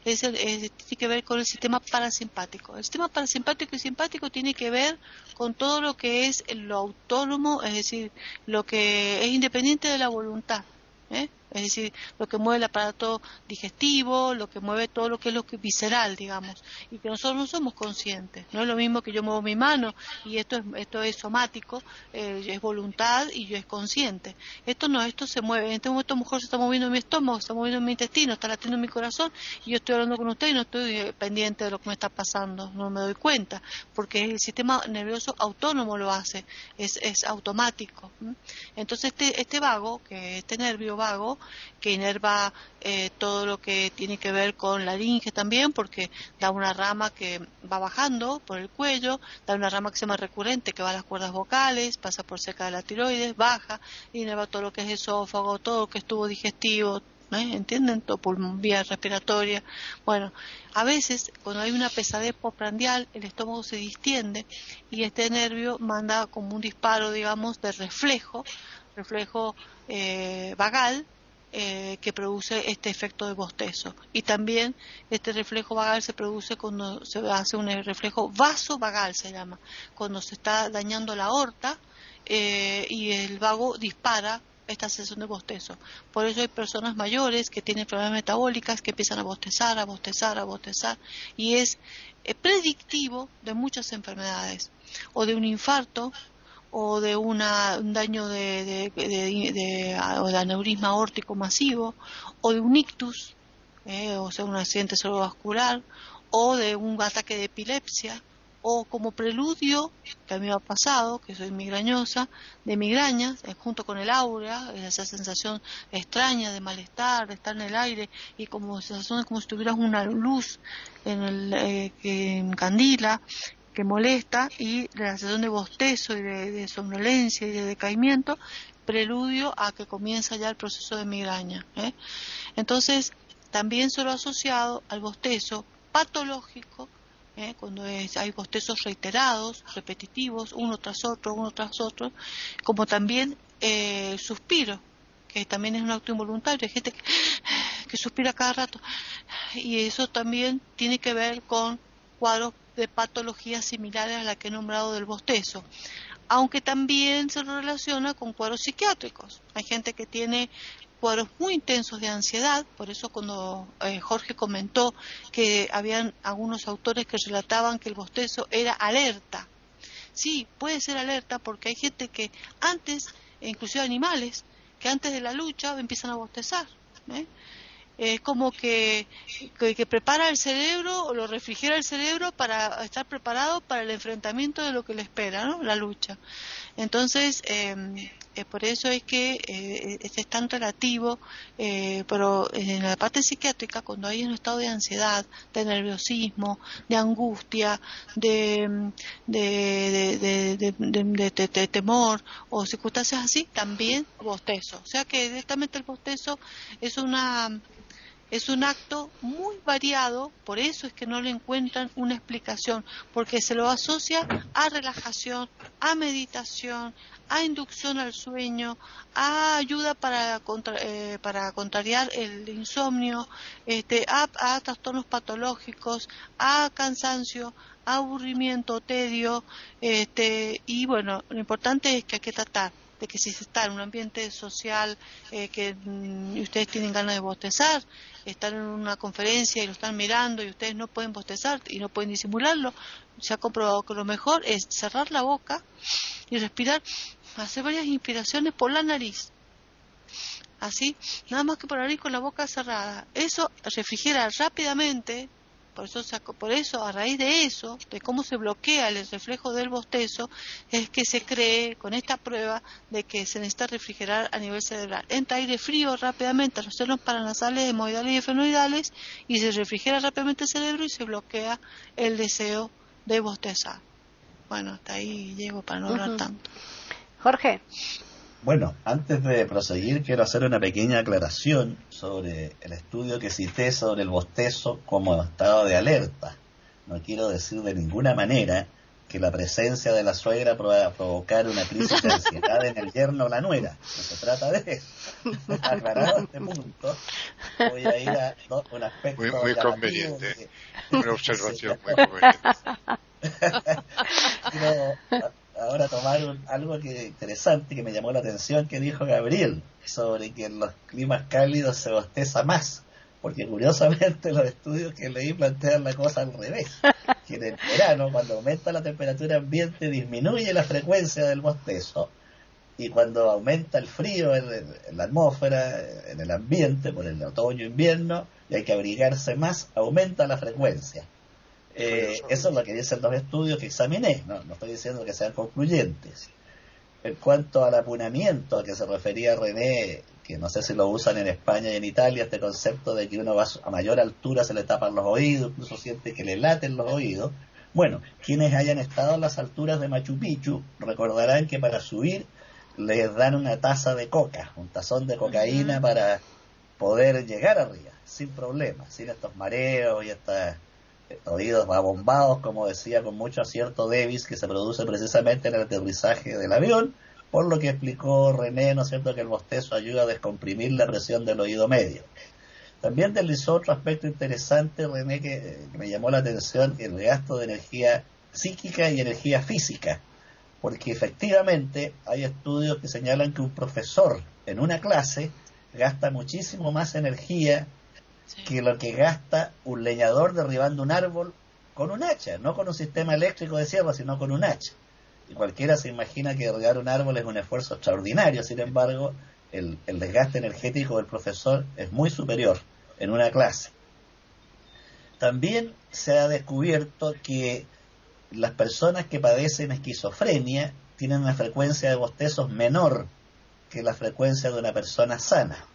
es tiene que ver con el sistema parasimpático. El sistema parasimpático y simpático tiene que ver con todo lo que es lo autónomo, es decir, lo que es independiente de la voluntad. ¿eh? Es decir, lo que mueve el aparato digestivo, lo que mueve todo lo que es lo que visceral, digamos, y que nosotros no somos conscientes. No es lo mismo que yo muevo mi mano y esto es, esto es somático, eh, es voluntad y yo es consciente. Esto no, esto se mueve. En este momento mejor se está moviendo mi estómago, se está moviendo mi intestino, está latiendo mi corazón y yo estoy hablando con usted y no estoy eh, pendiente de lo que me está pasando, no me doy cuenta, porque el sistema nervioso autónomo lo hace, es, es automático. Entonces este, este vago, que este nervio vago, que inerva eh, todo lo que tiene que ver con la laringe también, porque da una rama que va bajando por el cuello, da una rama que se llama recurrente, que va a las cuerdas vocales, pasa por cerca de la tiroides, baja, inerva todo lo que es esófago, todo lo que es tubo digestivo, ¿eh? ¿entienden? Todo por vía respiratoria. Bueno, a veces cuando hay una pesadez postprandial, el estómago se distiende y este nervio manda como un disparo, digamos, de reflejo, reflejo eh, vagal, eh, que produce este efecto de bostezo. Y también este reflejo vagal se produce cuando se hace un reflejo vasovagal, se llama, cuando se está dañando la aorta eh, y el vago dispara esta sesión de bostezo. Por eso hay personas mayores que tienen problemas metabólicas que empiezan a bostezar, a bostezar, a bostezar y es eh, predictivo de muchas enfermedades o de un infarto o de una, un daño de, de, aneurisma aórtico masivo, o de un ictus, eh, o sea, un accidente cerebrovascular, o de un ataque de epilepsia, o como preludio, que a mí me ha pasado, que soy migrañosa, de migrañas, eh, junto con el aura, esa sensación extraña de malestar, de estar en el aire y como sensación como si tuvieras una luz en el, eh, que encandila, que molesta, y la sensación de bostezo y de, somnolencia y de decaimiento, preludio a que comienza ya el proceso de migraña. ¿eh? Entonces, también se lo asociado al bostezo patológico ¿eh? cuando hay bostezos reiterados, repetitivos, uno tras otro, uno tras otro, como también eh, suspiro, que también es un acto involuntario. Hay gente que, que suspira cada rato. Y eso también tiene que ver con cuadros de patologías similares a la que he nombrado del bostezo aunque también se relaciona con cuadros psiquiátricos. Hay gente que tiene cuadros muy intensos de ansiedad, por eso cuando eh, Jorge comentó que habían algunos autores que relataban que el bostezo era alerta. Sí, puede ser alerta porque hay gente que antes, inclusive animales, que antes de la lucha empiezan a bostezar. ¿eh? Es como que, que, prepara el cerebro o lo refrigera el cerebro para estar preparado para el enfrentamiento de lo que le espera, ¿no? la lucha. Entonces, eh, eh, por eso es que eh, es tan relativo, eh, pero en la parte psiquiátrica, cuando hay un estado de ansiedad, de nerviosismo, de angustia, de, de, de temor o circunstancias así, también bostezo. O sea que directamente el bostezo es una es un acto muy variado, por eso es que no le encuentran una explicación, porque se lo asocia a relajación, a meditación, a inducción al sueño, a ayuda para, eh, para contrariar el insomnio, este, a, trastornos patológicos, a cansancio, a aburrimiento, tedio, este, y bueno, lo importante es que hay que tratar de que si se está en un ambiente social eh, que mm, ustedes tienen ganas de bostezar, están en una conferencia y lo están mirando y ustedes no pueden bostezar y no pueden disimularlo, se ha comprobado que lo mejor es cerrar la boca y respirar hacer varias inspiraciones por la nariz. Así, nada más que por nariz con la boca cerrada. Eso refrigera rápidamente, por eso, por eso, a raíz de eso, de cómo se bloquea el reflejo del bostezo, es que se cree con esta prueba de que se necesita refrigerar a nivel cerebral. Entra aire frío rápidamente a los senos paranasales, hemoidales y efenoidales y se refrigera rápidamente el cerebro y se bloquea el deseo de bostezar. Bueno, hasta ahí llego para no hablar tanto. Jorge. Bueno, antes de proseguir, quiero hacer una pequeña aclaración sobre el estudio que cité sobre el bostezo como estado de alerta. No quiero decir de ninguna manera que la presencia de la suegra pueda provocar una crisis de ansiedad en el yerno o la nuera. No se trata de eso. Aclarado este punto, voy a ir a un aspecto. Muy, muy conveniente. Una observación muy conveniente. ahora tomar algo que interesante que me llamó la atención que dijo Gabriel sobre que en los climas cálidos se bosteza más porque curiosamente los estudios que leí plantean la cosa al revés que en el verano cuando aumenta la temperatura ambiente disminuye la frecuencia del bostezo y cuando aumenta el frío en, en la atmósfera en el ambiente por el otoño invierno y hay que abrigarse más aumenta la frecuencia eh, eso es lo que dicen los estudios que examiné, no, no estoy diciendo que sean concluyentes. En cuanto al apunamiento a que se refería René, que no sé si lo usan en España y en Italia, este concepto de que uno va a mayor altura se le tapan los oídos, incluso siente que le laten los oídos. Bueno, quienes hayan estado a las alturas de Machu Picchu recordarán que para subir les dan una taza de coca, un tazón de cocaína para poder llegar arriba, sin problemas, sin estos mareos y estas oídos abombados, como decía con mucho acierto Davis, que se produce precisamente en el aterrizaje del avión, por lo que explicó René, ¿no es cierto?, que el bostezo ayuda a descomprimir la presión del oído medio. También deslizó otro aspecto interesante, René, que, me llamó la atención, el gasto de energía psíquica y energía física, porque efectivamente hay estudios que señalan que un profesor en una clase gasta muchísimo más energía que lo que gasta un leñador derribando un árbol con un hacha, no con un sistema eléctrico de sierra, sino con un hacha. y cualquiera se imagina que regar un árbol es un esfuerzo extraordinario, sin embargo, el, el desgaste energético del profesor es muy superior en una clase. También se ha descubierto que las personas que padecen esquizofrenia tienen una frecuencia de bostezos menor que la frecuencia de una persona sana.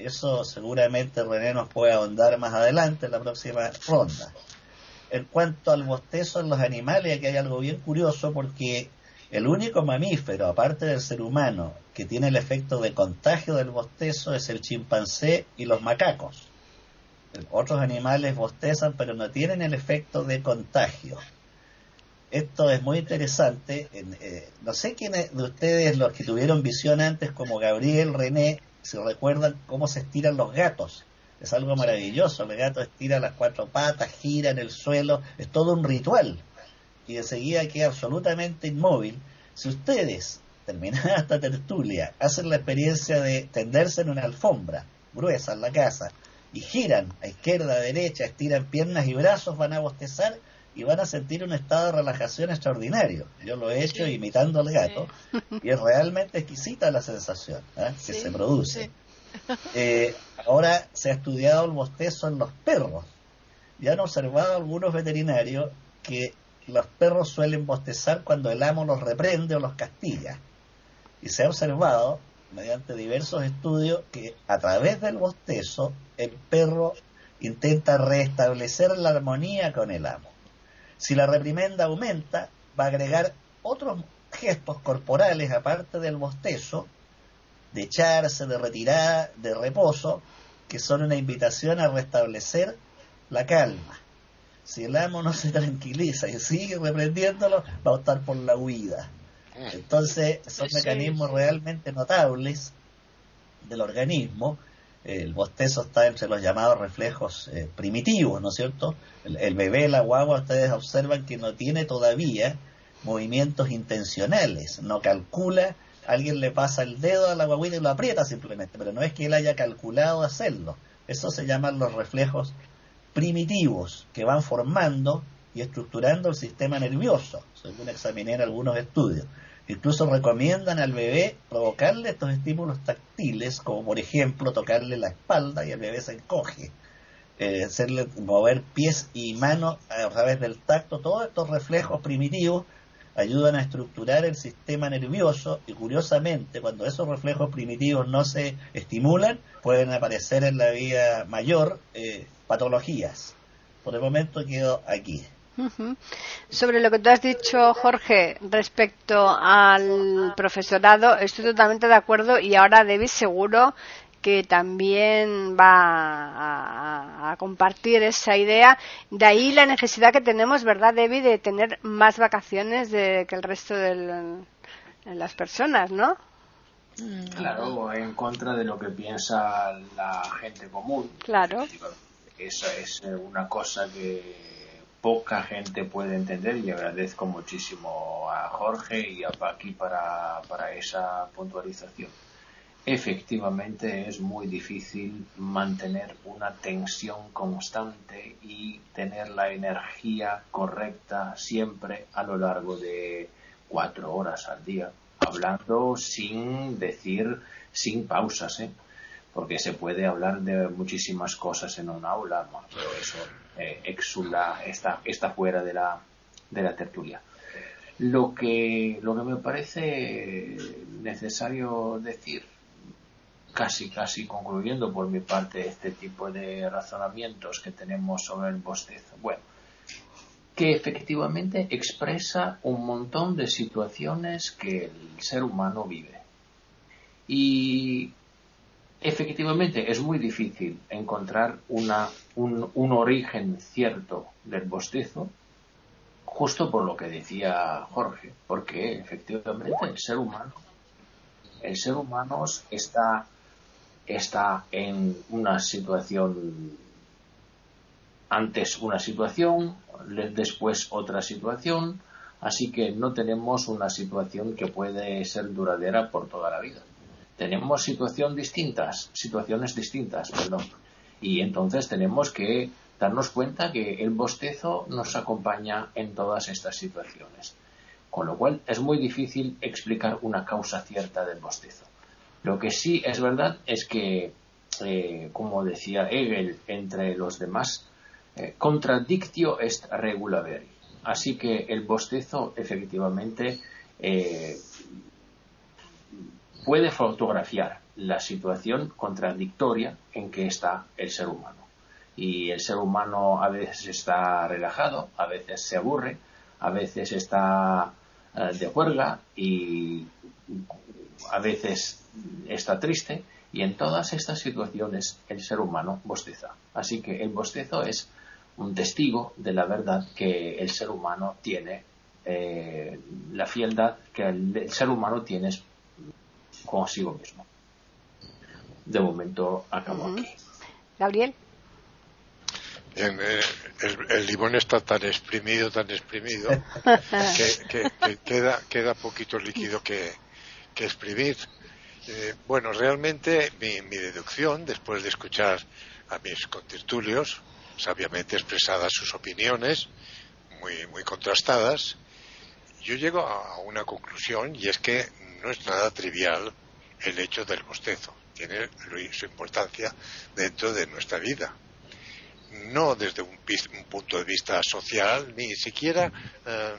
Eso seguramente René nos puede ahondar más adelante en la próxima ronda. En cuanto al bostezo en los animales, aquí hay algo bien curioso porque el único mamífero, aparte del ser humano, que tiene el efecto de contagio del bostezo es el chimpancé y los macacos. Otros animales bostezan, pero no tienen el efecto de contagio. Esto es muy interesante. Eh, no sé quiénes de ustedes, los que tuvieron visión antes, como Gabriel, René, si recuerdan cómo se estiran los gatos. Es algo maravilloso. El gato estira las cuatro patas, gira en el suelo. Es todo un ritual. Y enseguida queda absolutamente inmóvil. Si ustedes, terminada esta tertulia, hacen la experiencia de tenderse en una alfombra gruesa en la casa y giran a izquierda, a derecha, estiran piernas y brazos, van a bostezar y van a sentir un estado de relajación extraordinario. Yo lo he hecho imitando al gato y es realmente exquisita la sensación ¿eh? que se produce. Eh, ahora se ha estudiado el bostezo en los perros y han observado algunos veterinarios que los perros suelen bostezar cuando el amo los reprende o los castiga. Y se ha observado, mediante diversos estudios, que a través del bostezo el perro intenta restablecer la armonía con el amo. Si la reprimenda aumenta, va a agregar otros gestos corporales aparte del bostezo, de echarse, de retirada, de reposo, que son una invitación a restablecer la calma. Si el amo no se tranquiliza y sigue reprendiéndolo, va a optar por la huida. Mm. Entonces, son mecanismos realmente notables del organismo el bostezo está entre los llamados reflejos eh, primitivos, ¿no es cierto? El, bebé, la guagua, ustedes observan que no tiene todavía movimientos intencionales, no calcula, alguien le pasa el dedo a la guaguita y lo aprieta simplemente, pero no es que él haya calculado hacerlo. Eso se llaman los reflejos primitivos que van formando y estructurando el sistema nervioso, según examiné en algunos estudios. Incluso recomiendan al bebé provocarle estos estímulos táctiles, como por ejemplo tocarle la espalda y el bebé se encoge. Eh, hacerle mover pies y manos a través del tacto, todos estos reflejos primitivos ayudan a estructurar el sistema nervioso y curiosamente cuando esos reflejos primitivos no se estimulan pueden aparecer en la vida mayor eh, patologías. Por el momento quedo aquí. Sobre lo que tú has dicho, Jorge, respecto al profesorado, estoy totalmente de acuerdo y ahora David seguro que también va a, compartir esa idea. De ahí la necesidad que tenemos, ¿verdad, David, de tener más vacaciones de, que el resto de las personas, ¿no? Mm. Claro, en contra de lo que piensa la gente común. Claro. Esa es una cosa que poca gente puede entender y agradezco muchísimo a Jorge y a Paqui para, para esa puntualización. Efectivamente es muy difícil mantener una tensión constante y tener la energía correcta siempre a lo largo de cuatro horas al día, hablando sin decir, sin pausas, ¿eh? Porque se puede hablar de muchísimas cosas en un aula, pero eso eh, exula, está, está fuera de la, de la tertulia. Lo que, lo que me parece necesario decir, casi casi concluyendo por mi parte este tipo de razonamientos que tenemos sobre el bostezo, bueno, que efectivamente expresa un montón de situaciones que el ser humano vive. Y efectivamente es muy difícil encontrar una, un, un, origen cierto del bostezo, justo por lo que decía Jorge, porque efectivamente el ser humano, el ser humano está, está en una situación, antes una situación, después otra situación, así que no tenemos una situación que puede ser duradera por toda la vida tenemos situación distintas, situaciones distintas, perdón. Y entonces tenemos que darnos cuenta que el bostezo nos acompaña en todas estas situaciones. Con lo cual es muy difícil explicar una causa cierta del bostezo. Lo que sí es verdad es que, eh, como decía Hegel, entre los demás, eh, contradictio est regula veri. Así que el bostezo efectivamente eh, puede fotografiar la situación contradictoria en que está el ser humano. Y el ser humano a veces está relajado, a veces se aburre, a veces está eh, de juerga y a veces está triste y en todas estas situaciones el ser humano bosteza. Así que el bostezo es un testigo de la verdad que el ser humano tiene, eh, la fieldad que el, ser humano tiene consigo mismo. De momento acabo aquí. Gabriel. Eh, el, limón está tan exprimido, tan exprimido, que, queda, queda poquito líquido que, exprimir. Eh, bueno, realmente mi, mi, deducción, después de escuchar a mis contertulios, sabiamente expresadas sus opiniones, muy, muy contrastadas, yo llego a una conclusión y es que no es nada trivial el hecho del bostezo. Tiene su importancia dentro de nuestra vida. No desde un, punto de vista social, ni siquiera eh,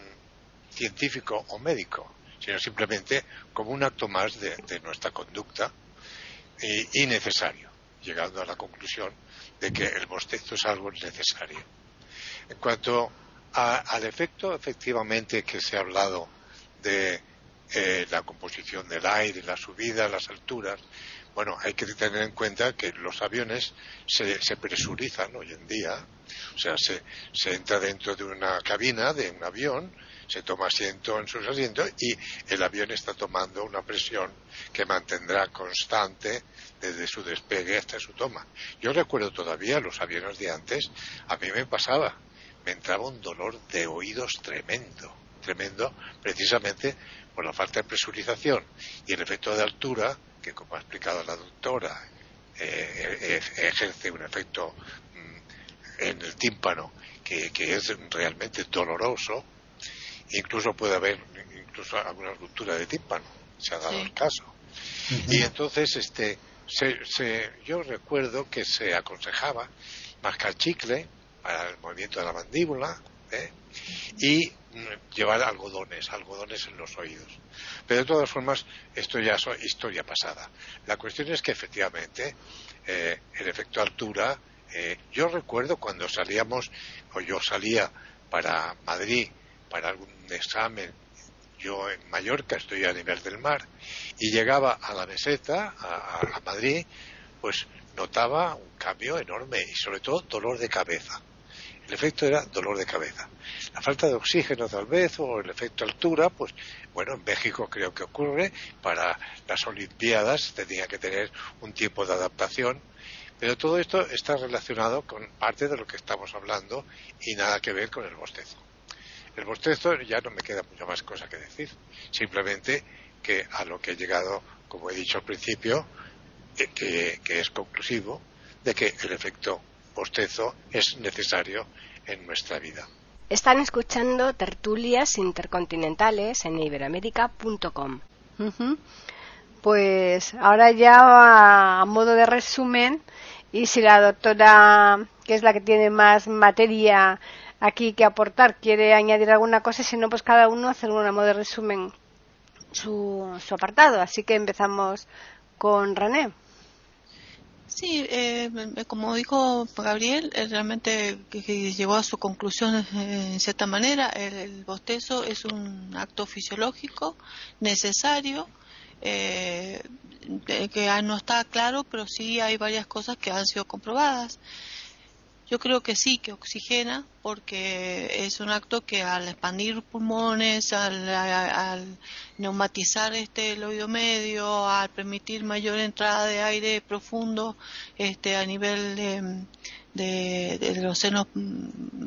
científico o médico, sino simplemente como un acto más de, nuestra conducta y, necesario, llegando a la conclusión de que el bostezo es algo necesario. En cuanto al efecto, efectivamente, que se ha hablado de eh, la composición del aire, la subida, las alturas. Bueno, hay que tener en cuenta que los aviones se, presurizan hoy en día, o sea, se, se entra dentro de una cabina de un avión, se toma asiento en sus asientos y el avión está tomando una presión que mantendrá constante desde su despegue hasta su toma. Yo recuerdo todavía los aviones de antes, a mí me pasaba, me entraba un dolor de oídos tremendo, tremendo, precisamente por la falta de presurización y el efecto de altura, que como ha explicado la doctora, eh, ejerce un efecto mm, en el tímpano que, es realmente doloroso, incluso puede haber incluso alguna ruptura de tímpano, se ha dado el caso. Y entonces, este, se, yo recuerdo que se aconsejaba mascar chicle para el movimiento de la mandíbula ¿eh? y llevar algodones, algodones en los oídos. Pero de todas formas, esto ya es historia pasada. La cuestión es que efectivamente eh, el efecto altura, eh, yo recuerdo cuando salíamos, o yo salía para Madrid para algún examen, yo en Mallorca estoy a nivel del mar, y llegaba a la meseta, a Madrid, pues notaba un cambio enorme y sobre todo dolor de cabeza el efecto era dolor de cabeza. La falta de oxígeno tal vez o el efecto altura, pues bueno, en México creo que ocurre, para las Olimpiadas tenía que tener un tiempo de adaptación, pero todo esto está relacionado con parte de lo que estamos hablando y nada que ver con el bostezo. El bostezo ya no me queda mucha más cosa que decir, simplemente que a lo que he llegado, como he dicho al principio, eh, que es conclusivo de que el efecto bostezo es necesario en nuestra vida. Están escuchando tertulias intercontinentales en iberoamérica.com. Pues ahora ya a, modo de resumen, y si la doctora, que es la que tiene más materia aquí que aportar, quiere añadir alguna cosa, si no, pues cada uno hace a modo de resumen su, su apartado. Así que empezamos con René. Sí, eh, como dijo Gabriel, realmente que, llegó a su conclusión eh, en cierta manera, el, bostezo es un acto fisiológico necesario, eh, que no está claro, pero sí hay varias cosas que han sido comprobadas. Yo creo que sí, que oxigena, porque es un acto que al expandir pulmones, al, neumatizar este el oído medio, al permitir mayor entrada de aire profundo este, a nivel de, de, los senos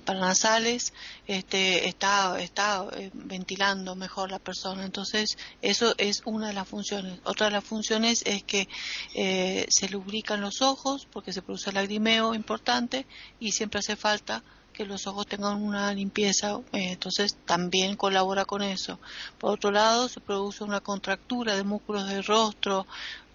paranasales este, está, está eh, ventilando mejor la persona. Entonces, eso es una de las funciones. Otra de las funciones es que eh, se lubrican los ojos porque se produce lagrimeo importante y siempre hace falta que los ojos tengan una limpieza, eh, entonces también colabora con eso. Por otro lado, se produce una contractura de músculos del rostro,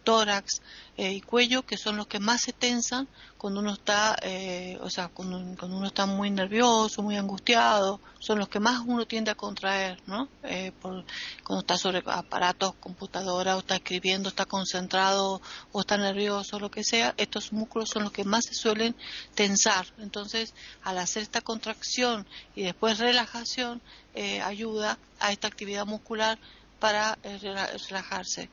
tórax eh, y cuello, que son los que más se tensan cuando uno está, eh, o sea, cuando, uno está muy nervioso, muy angustiado, son los que más uno tiende a contraer, ¿no? Eh, por, cuando está sobre aparatos, computadora, o está escribiendo, está concentrado, o está nervioso, lo que sea, estos músculos son los que más se suelen tensar. Entonces, al hacer esta contracción y después relajación, ayuda a esta actividad muscular para relajarse.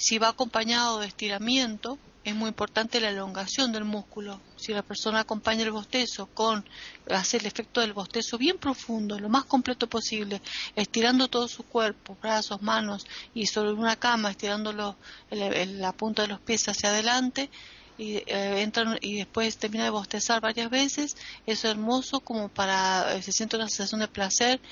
Si va acompañado de estiramiento, es muy importante la elongación del músculo. Si la persona acompaña el bostezo con, hace el efecto del bostezo bien profundo, lo más completo posible, estirando todo su cuerpo, brazos, manos y sobre una cama, estirando la punta de los pies hacia adelante, y eh, entran y después termina de bostezar varias veces, es hermoso como para, eh, se siente una sensación de placer,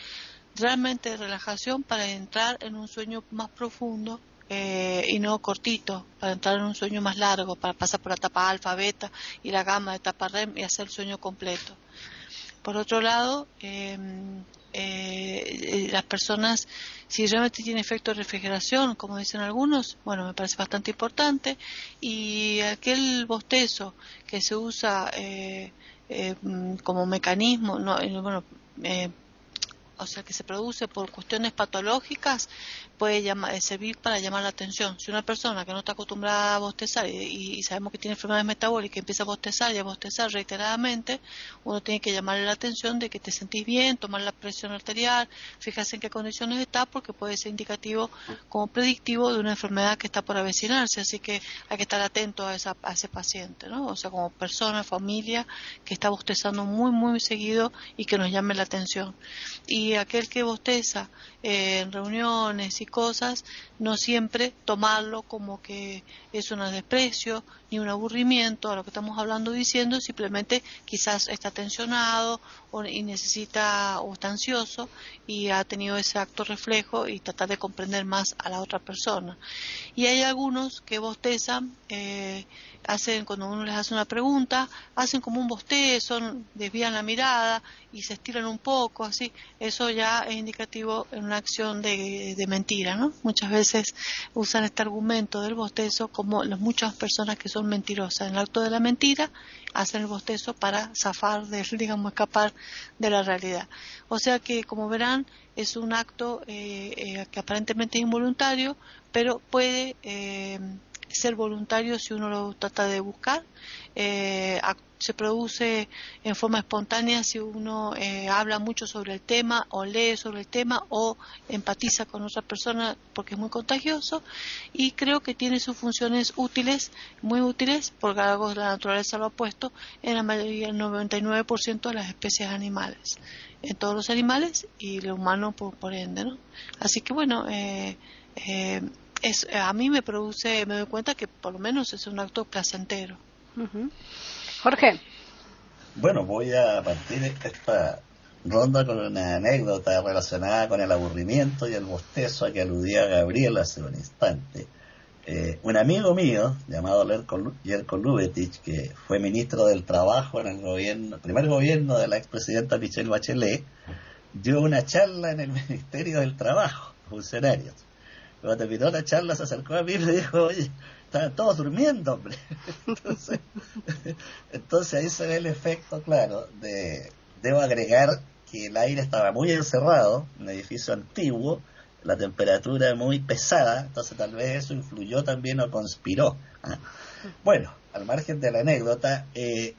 realmente de relajación para entrar en un sueño más profundo eh, y no cortito, para entrar en un sueño más largo, para pasar por la etapa alfa, beta y la gama de etapa REM y hacer el sueño completo. Por otro lado, em, eh, las personas, si realmente tiene efecto de refrigeración, como dicen algunos, bueno, me parece bastante importante, y aquel bostezo que se usa eh, como mecanismo, no, bueno, o sea, que se produce por cuestiones patológicas, puede eh, servir para llamar la atención. Si una persona que no está acostumbrada a bostezar y, sabemos que tiene enfermedades metabólicas y empieza a bostezar y a bostezar reiteradamente, uno tiene que llamarle la atención de que te sentís bien, tomar la presión arterial, fijarse en qué condiciones está, porque puede ser indicativo como predictivo de una enfermedad que está por avecinarse. Así que hay que estar atento a, esa, a ese paciente, ¿no? O sea, como persona, familia que está bostezando muy, muy seguido y que nos llame la atención. Y aquel que bosteza eh, en reuniones y cosas, no siempre tomarlo como que es un desprecio ni un aburrimiento a lo que estamos hablando diciendo, simplemente quizás está tensionado o, y necesita o está ansioso y ha tenido ese acto reflejo y tratar de comprender más a la otra persona. Y hay algunos que bostezan, eh, hacen cuando uno les hace una pregunta, hacen como un bostezo, desvían la mirada y se estiran un poco, así. Eso ya es indicativo en una acción de, de mentira, ¿no? Muchas veces usan este argumento del bostezo como las muchas personas que son mentirosas. En el acto de la mentira hacen el bostezo para zafar, de, digamos, escapar de la realidad. O sea que, como verán, es un acto eh, eh, que aparentemente es involuntario, pero puede eh, ser voluntario si uno lo trata de buscar. Eh, se produce en forma espontánea si uno eh, habla mucho sobre el tema o lee sobre el tema o empatiza con otra persona porque es muy contagioso y creo que tiene sus funciones útiles, muy útiles, porque algo la naturaleza lo ha puesto en la mayoría, el 99% de las especies animales, en todos los animales y el humano por, por ende, ¿no? Así que bueno, eh, eh es, a mí me produce, me doy cuenta que por lo menos es un acto placentero. Jorge. Bueno, voy a partir esta ronda con una anécdota relacionada con el aburrimiento y el bostezo a que aludía Gabriel hace un instante. Eh, un amigo mío, llamado Jerko Lubetich, que fue ministro del Trabajo en el gobierno, primer gobierno de la expresidenta Michelle Bachelet, dio una charla en el Ministerio del Trabajo, funcionarios cuando terminó la charla se acercó a mí y me dijo, oye, estaban todos durmiendo, hombre. Entonces, entonces ahí se ve el efecto, claro, de, debo agregar que el aire estaba muy encerrado, un edificio antiguo, la temperatura muy pesada, entonces tal vez eso influyó también o conspiró. ¿ah? Bueno, al margen de la anécdota, eh,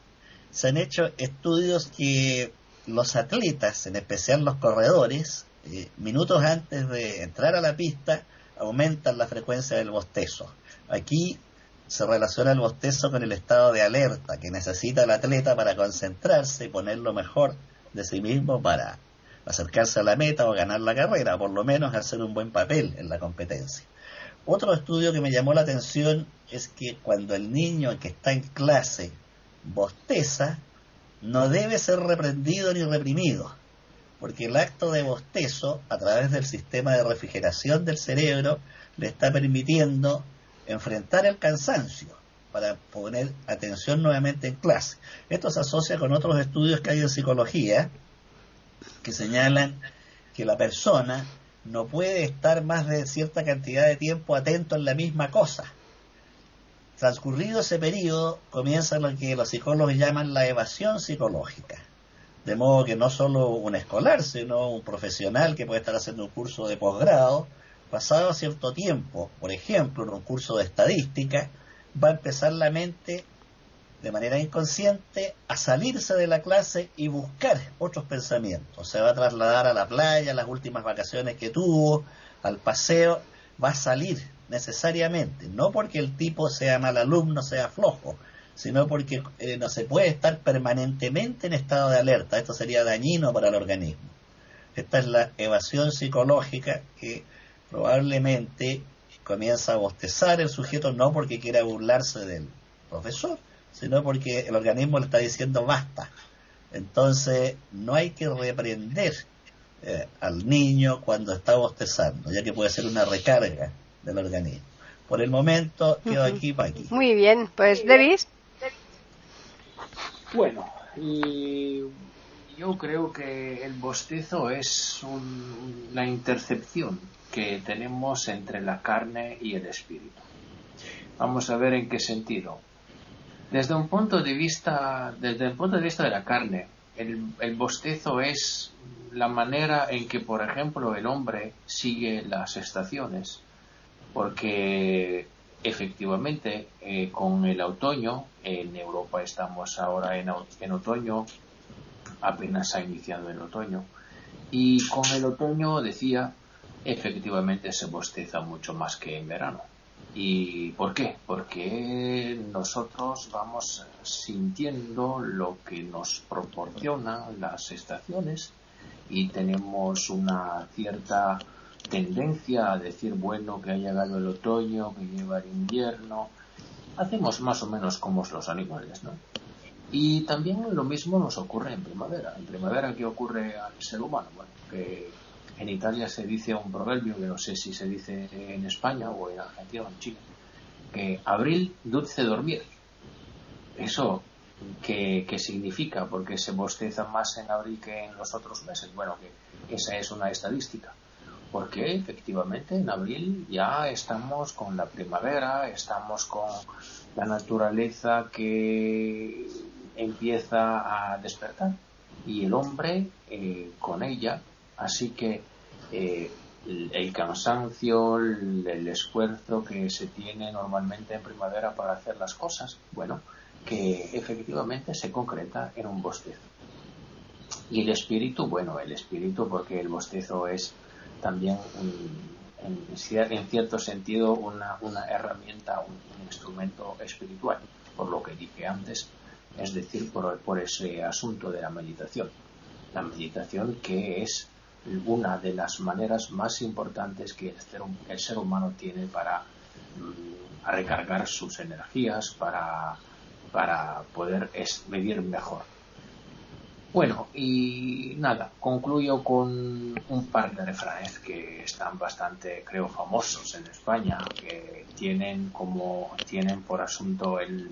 se han hecho estudios que los atletas, en especial los corredores, eh, minutos antes de entrar a la pista, aumentan la frecuencia del bostezo. Aquí se relaciona el bostezo con el estado de alerta que necesita el atleta para concentrarse y poner lo mejor de sí mismo para acercarse a la meta o ganar la carrera, por lo menos hacer un buen papel en la competencia. Otro estudio que me llamó la atención es que cuando el niño que está en clase bosteza, no debe ser reprendido ni reprimido porque el acto de bostezo, a través del sistema de refrigeración del cerebro, le está permitiendo enfrentar el cansancio para poner atención nuevamente en clase. Esto se asocia con otros estudios que hay en psicología que señalan que la persona no puede estar más de cierta cantidad de tiempo atento en la misma cosa. Transcurrido ese periodo, comienza lo que los psicólogos llaman la evasión psicológica. De modo que no solo un escolar, sino un profesional que puede estar haciendo un curso de posgrado, pasado cierto tiempo, por ejemplo, en un curso de estadística, va a empezar la mente de manera inconsciente a salirse de la clase y buscar otros pensamientos. Se va a trasladar a la playa, a las últimas vacaciones que tuvo, al paseo, va a salir necesariamente, no porque el tipo sea mal alumno, sea flojo, sino porque eh, no se puede estar permanentemente en estado de alerta. Esto sería dañino para el organismo. Esta es la evasión psicológica que probablemente comienza a bostezar el sujeto no porque quiera burlarse del profesor, sino porque el organismo le está diciendo basta. Entonces, no hay que reprender eh, al niño cuando está bostezando, ya que puede ser una recarga del organismo. Por el momento, quedo aquí para aquí. Muy bien, pues Davis. Bueno, yo creo que el bostezo es la intercepción que tenemos entre la carne y el espíritu. Vamos a ver en qué sentido. Desde un punto de vista, desde el punto de vista de la carne, el, bostezo es la manera en que, por ejemplo, el hombre sigue las estaciones, porque efectivamente eh, con el otoño, en Europa estamos ahora en, en otoño, apenas ha iniciado el otoño, y con el otoño, decía, efectivamente se bosteza mucho más que en verano. ¿Y por qué? Porque nosotros vamos sintiendo lo que nos proporcionan las estaciones y tenemos una cierta tendencia a decir, bueno, que ha llegado el otoño, que lleva el invierno. Hacemos más o menos como los animales, ¿no? Y también lo mismo nos ocurre en primavera. En primavera, ¿qué ocurre al ser humano? Bueno, que en Italia se dice un proverbio que no sé si se dice en España o en Argentina o en Chile, que abril dulce dormir. Eso, ¿qué, significa? Porque se bosteza más en abril que en los otros meses. Bueno, que esa es una estadística. Porque efectivamente en abril ya estamos con la primavera, estamos con la naturaleza que empieza a despertar y el hombre eh, con ella Así que eh, el, cansancio, el, esfuerzo que se tiene normalmente en primavera para hacer las cosas, bueno, que efectivamente se concreta en un bostezo. Y el espíritu, bueno, el espíritu, porque el bostezo es también en, cierto sentido una, herramienta, un, instrumento espiritual, por lo que dije antes, es decir, por, por ese asunto de la meditación. La meditación que es una de las maneras más importantes que el ser, humano tiene para mm, recargar sus energías, para, para poder vivir mejor. Bueno, y nada, concluyo con un par de refranes que están bastante, creo, famosos en España, que tienen como, tienen por asunto el,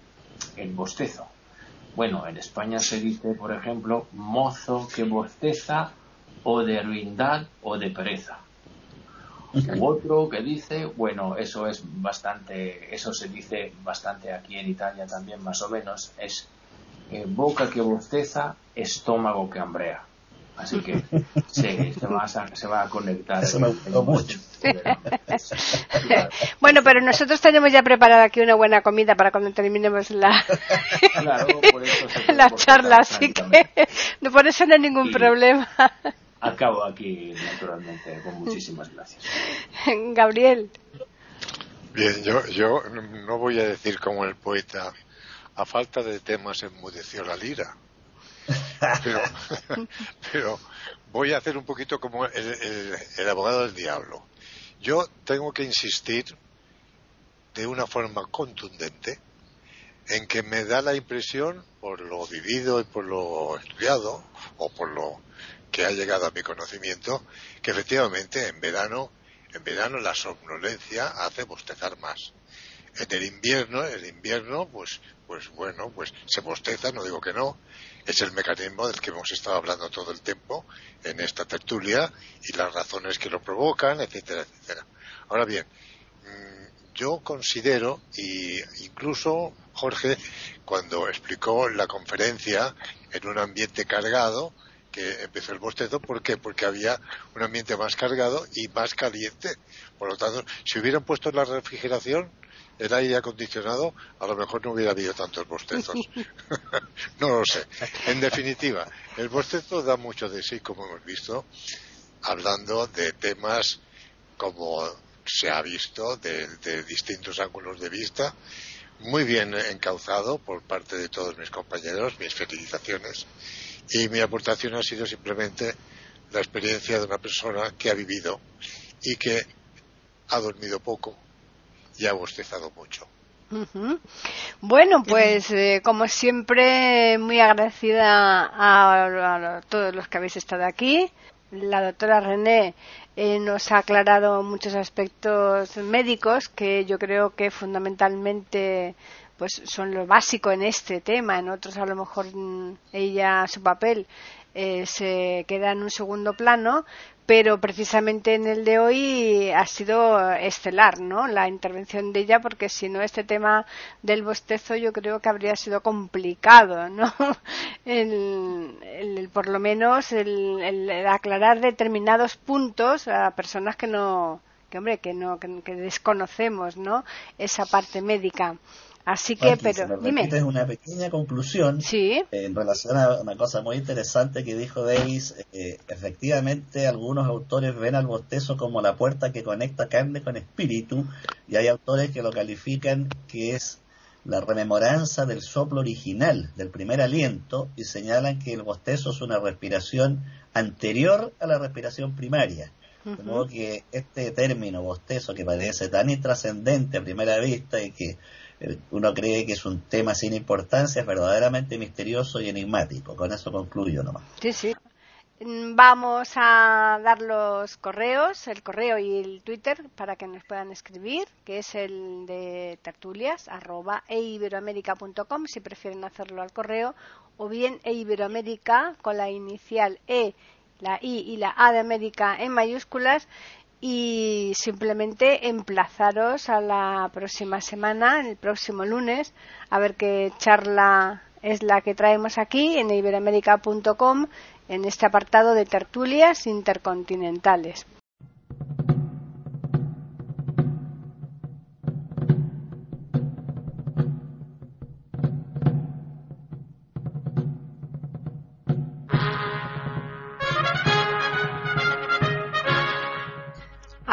el bostezo. Bueno, en España se dice, por ejemplo, mozo que bosteza o de ruindad o de pereza. U otro que dice, bueno, eso es bastante, eso se dice bastante aquí en Italia también más o menos, es eh, boca que bosteza, estómago que hambrea. Así que sí, se, va a, se va a conectar. Eso me gustó mucho. bueno, pero nosotros tenemos ya preparada aquí una buena comida para cuando terminemos la, la charla, así que por eso no hay ningún problema acabo aquí, naturalmente, con muchísimas gracias. Gabriel. Bien, yo, yo no voy a decir como el poeta, a falta de temas enmudeció la lira. Pero, pero voy a hacer un poquito como el, el abogado del diablo. Yo tengo que insistir de una forma contundente en que me da la impresión, por lo vivido y por lo estudiado, o por lo que ha llegado a mi conocimiento que efectivamente en verano, en verano la somnolencia hace bostezar más. En el invierno, el invierno, pues, pues bueno, pues se bosteza, no digo que no, es el mecanismo del que hemos estado hablando todo el tiempo en esta tertulia y las razones que lo provocan, etcétera, etcétera. Ahora bien, mm, yo considero, y incluso Jorge, cuando explicó la conferencia en un ambiente cargado, que empezó el bostezo, ¿por qué? Porque había un ambiente más cargado y más caliente. Por lo tanto, si hubieran puesto la refrigeración, el aire acondicionado, a lo mejor no hubiera habido tantos bostezos. no lo sé. En definitiva, el bostezo da mucho de sí, como hemos visto, hablando de temas como se ha visto, de, distintos ángulos de vista, muy bien encauzado por parte de todos mis compañeros, mis felicitaciones. Y mi aportación ha sido simplemente la experiencia de una persona que ha vivido y que ha dormido poco, y ha bostezado mucho. Bueno, pues eh, como siempre, muy agradecida a, todos los que habéis estado aquí. La doctora René eh, nos ha aclarado muchos aspectos médicos que yo creo que fundamentalmente pues son lo básico en este tema. En otros a lo mejor mm, ella su papel eh, se queda en un segundo plano, pero precisamente en el de hoy ha sido estelar, ¿no? La intervención de ella, porque si no este tema del bostezo yo creo que habría sido complicado, ¿no? El, por lo menos el, aclarar determinados puntos a personas que no, que hombre, que no, que desconocemos, ¿no? Esa parte médica. Así que, pero, si dime. una pequeña conclusión ¿Sí? en relación a una cosa muy interesante que dijo Davis. Eh, efectivamente, algunos autores ven al bostezo como la puerta que conecta carne con espíritu, y hay autores que lo califican que es la rememoranza del soplo original, del primer aliento, y señalan que el bostezo es una respiración anterior a la respiración primaria. De modo que este término bostezo, que parece tan intrascendente a primera vista y que uno cree que es un tema sin importancia, es verdaderamente misterioso y enigmático. Con eso concluyo nomás. Sí, sí. Vamos a dar los correos, el correo y el Twitter para que nos puedan escribir, que es el de tertulias, arroba si prefieren hacerlo al correo, o bien eiberoamérica con la inicial E, la I y la A de América en mayúsculas y simplemente emplazaros a la próxima semana, el próximo lunes, a ver qué charla es la que traemos aquí en iberamérica.com en este apartado de tertulias intercontinentales.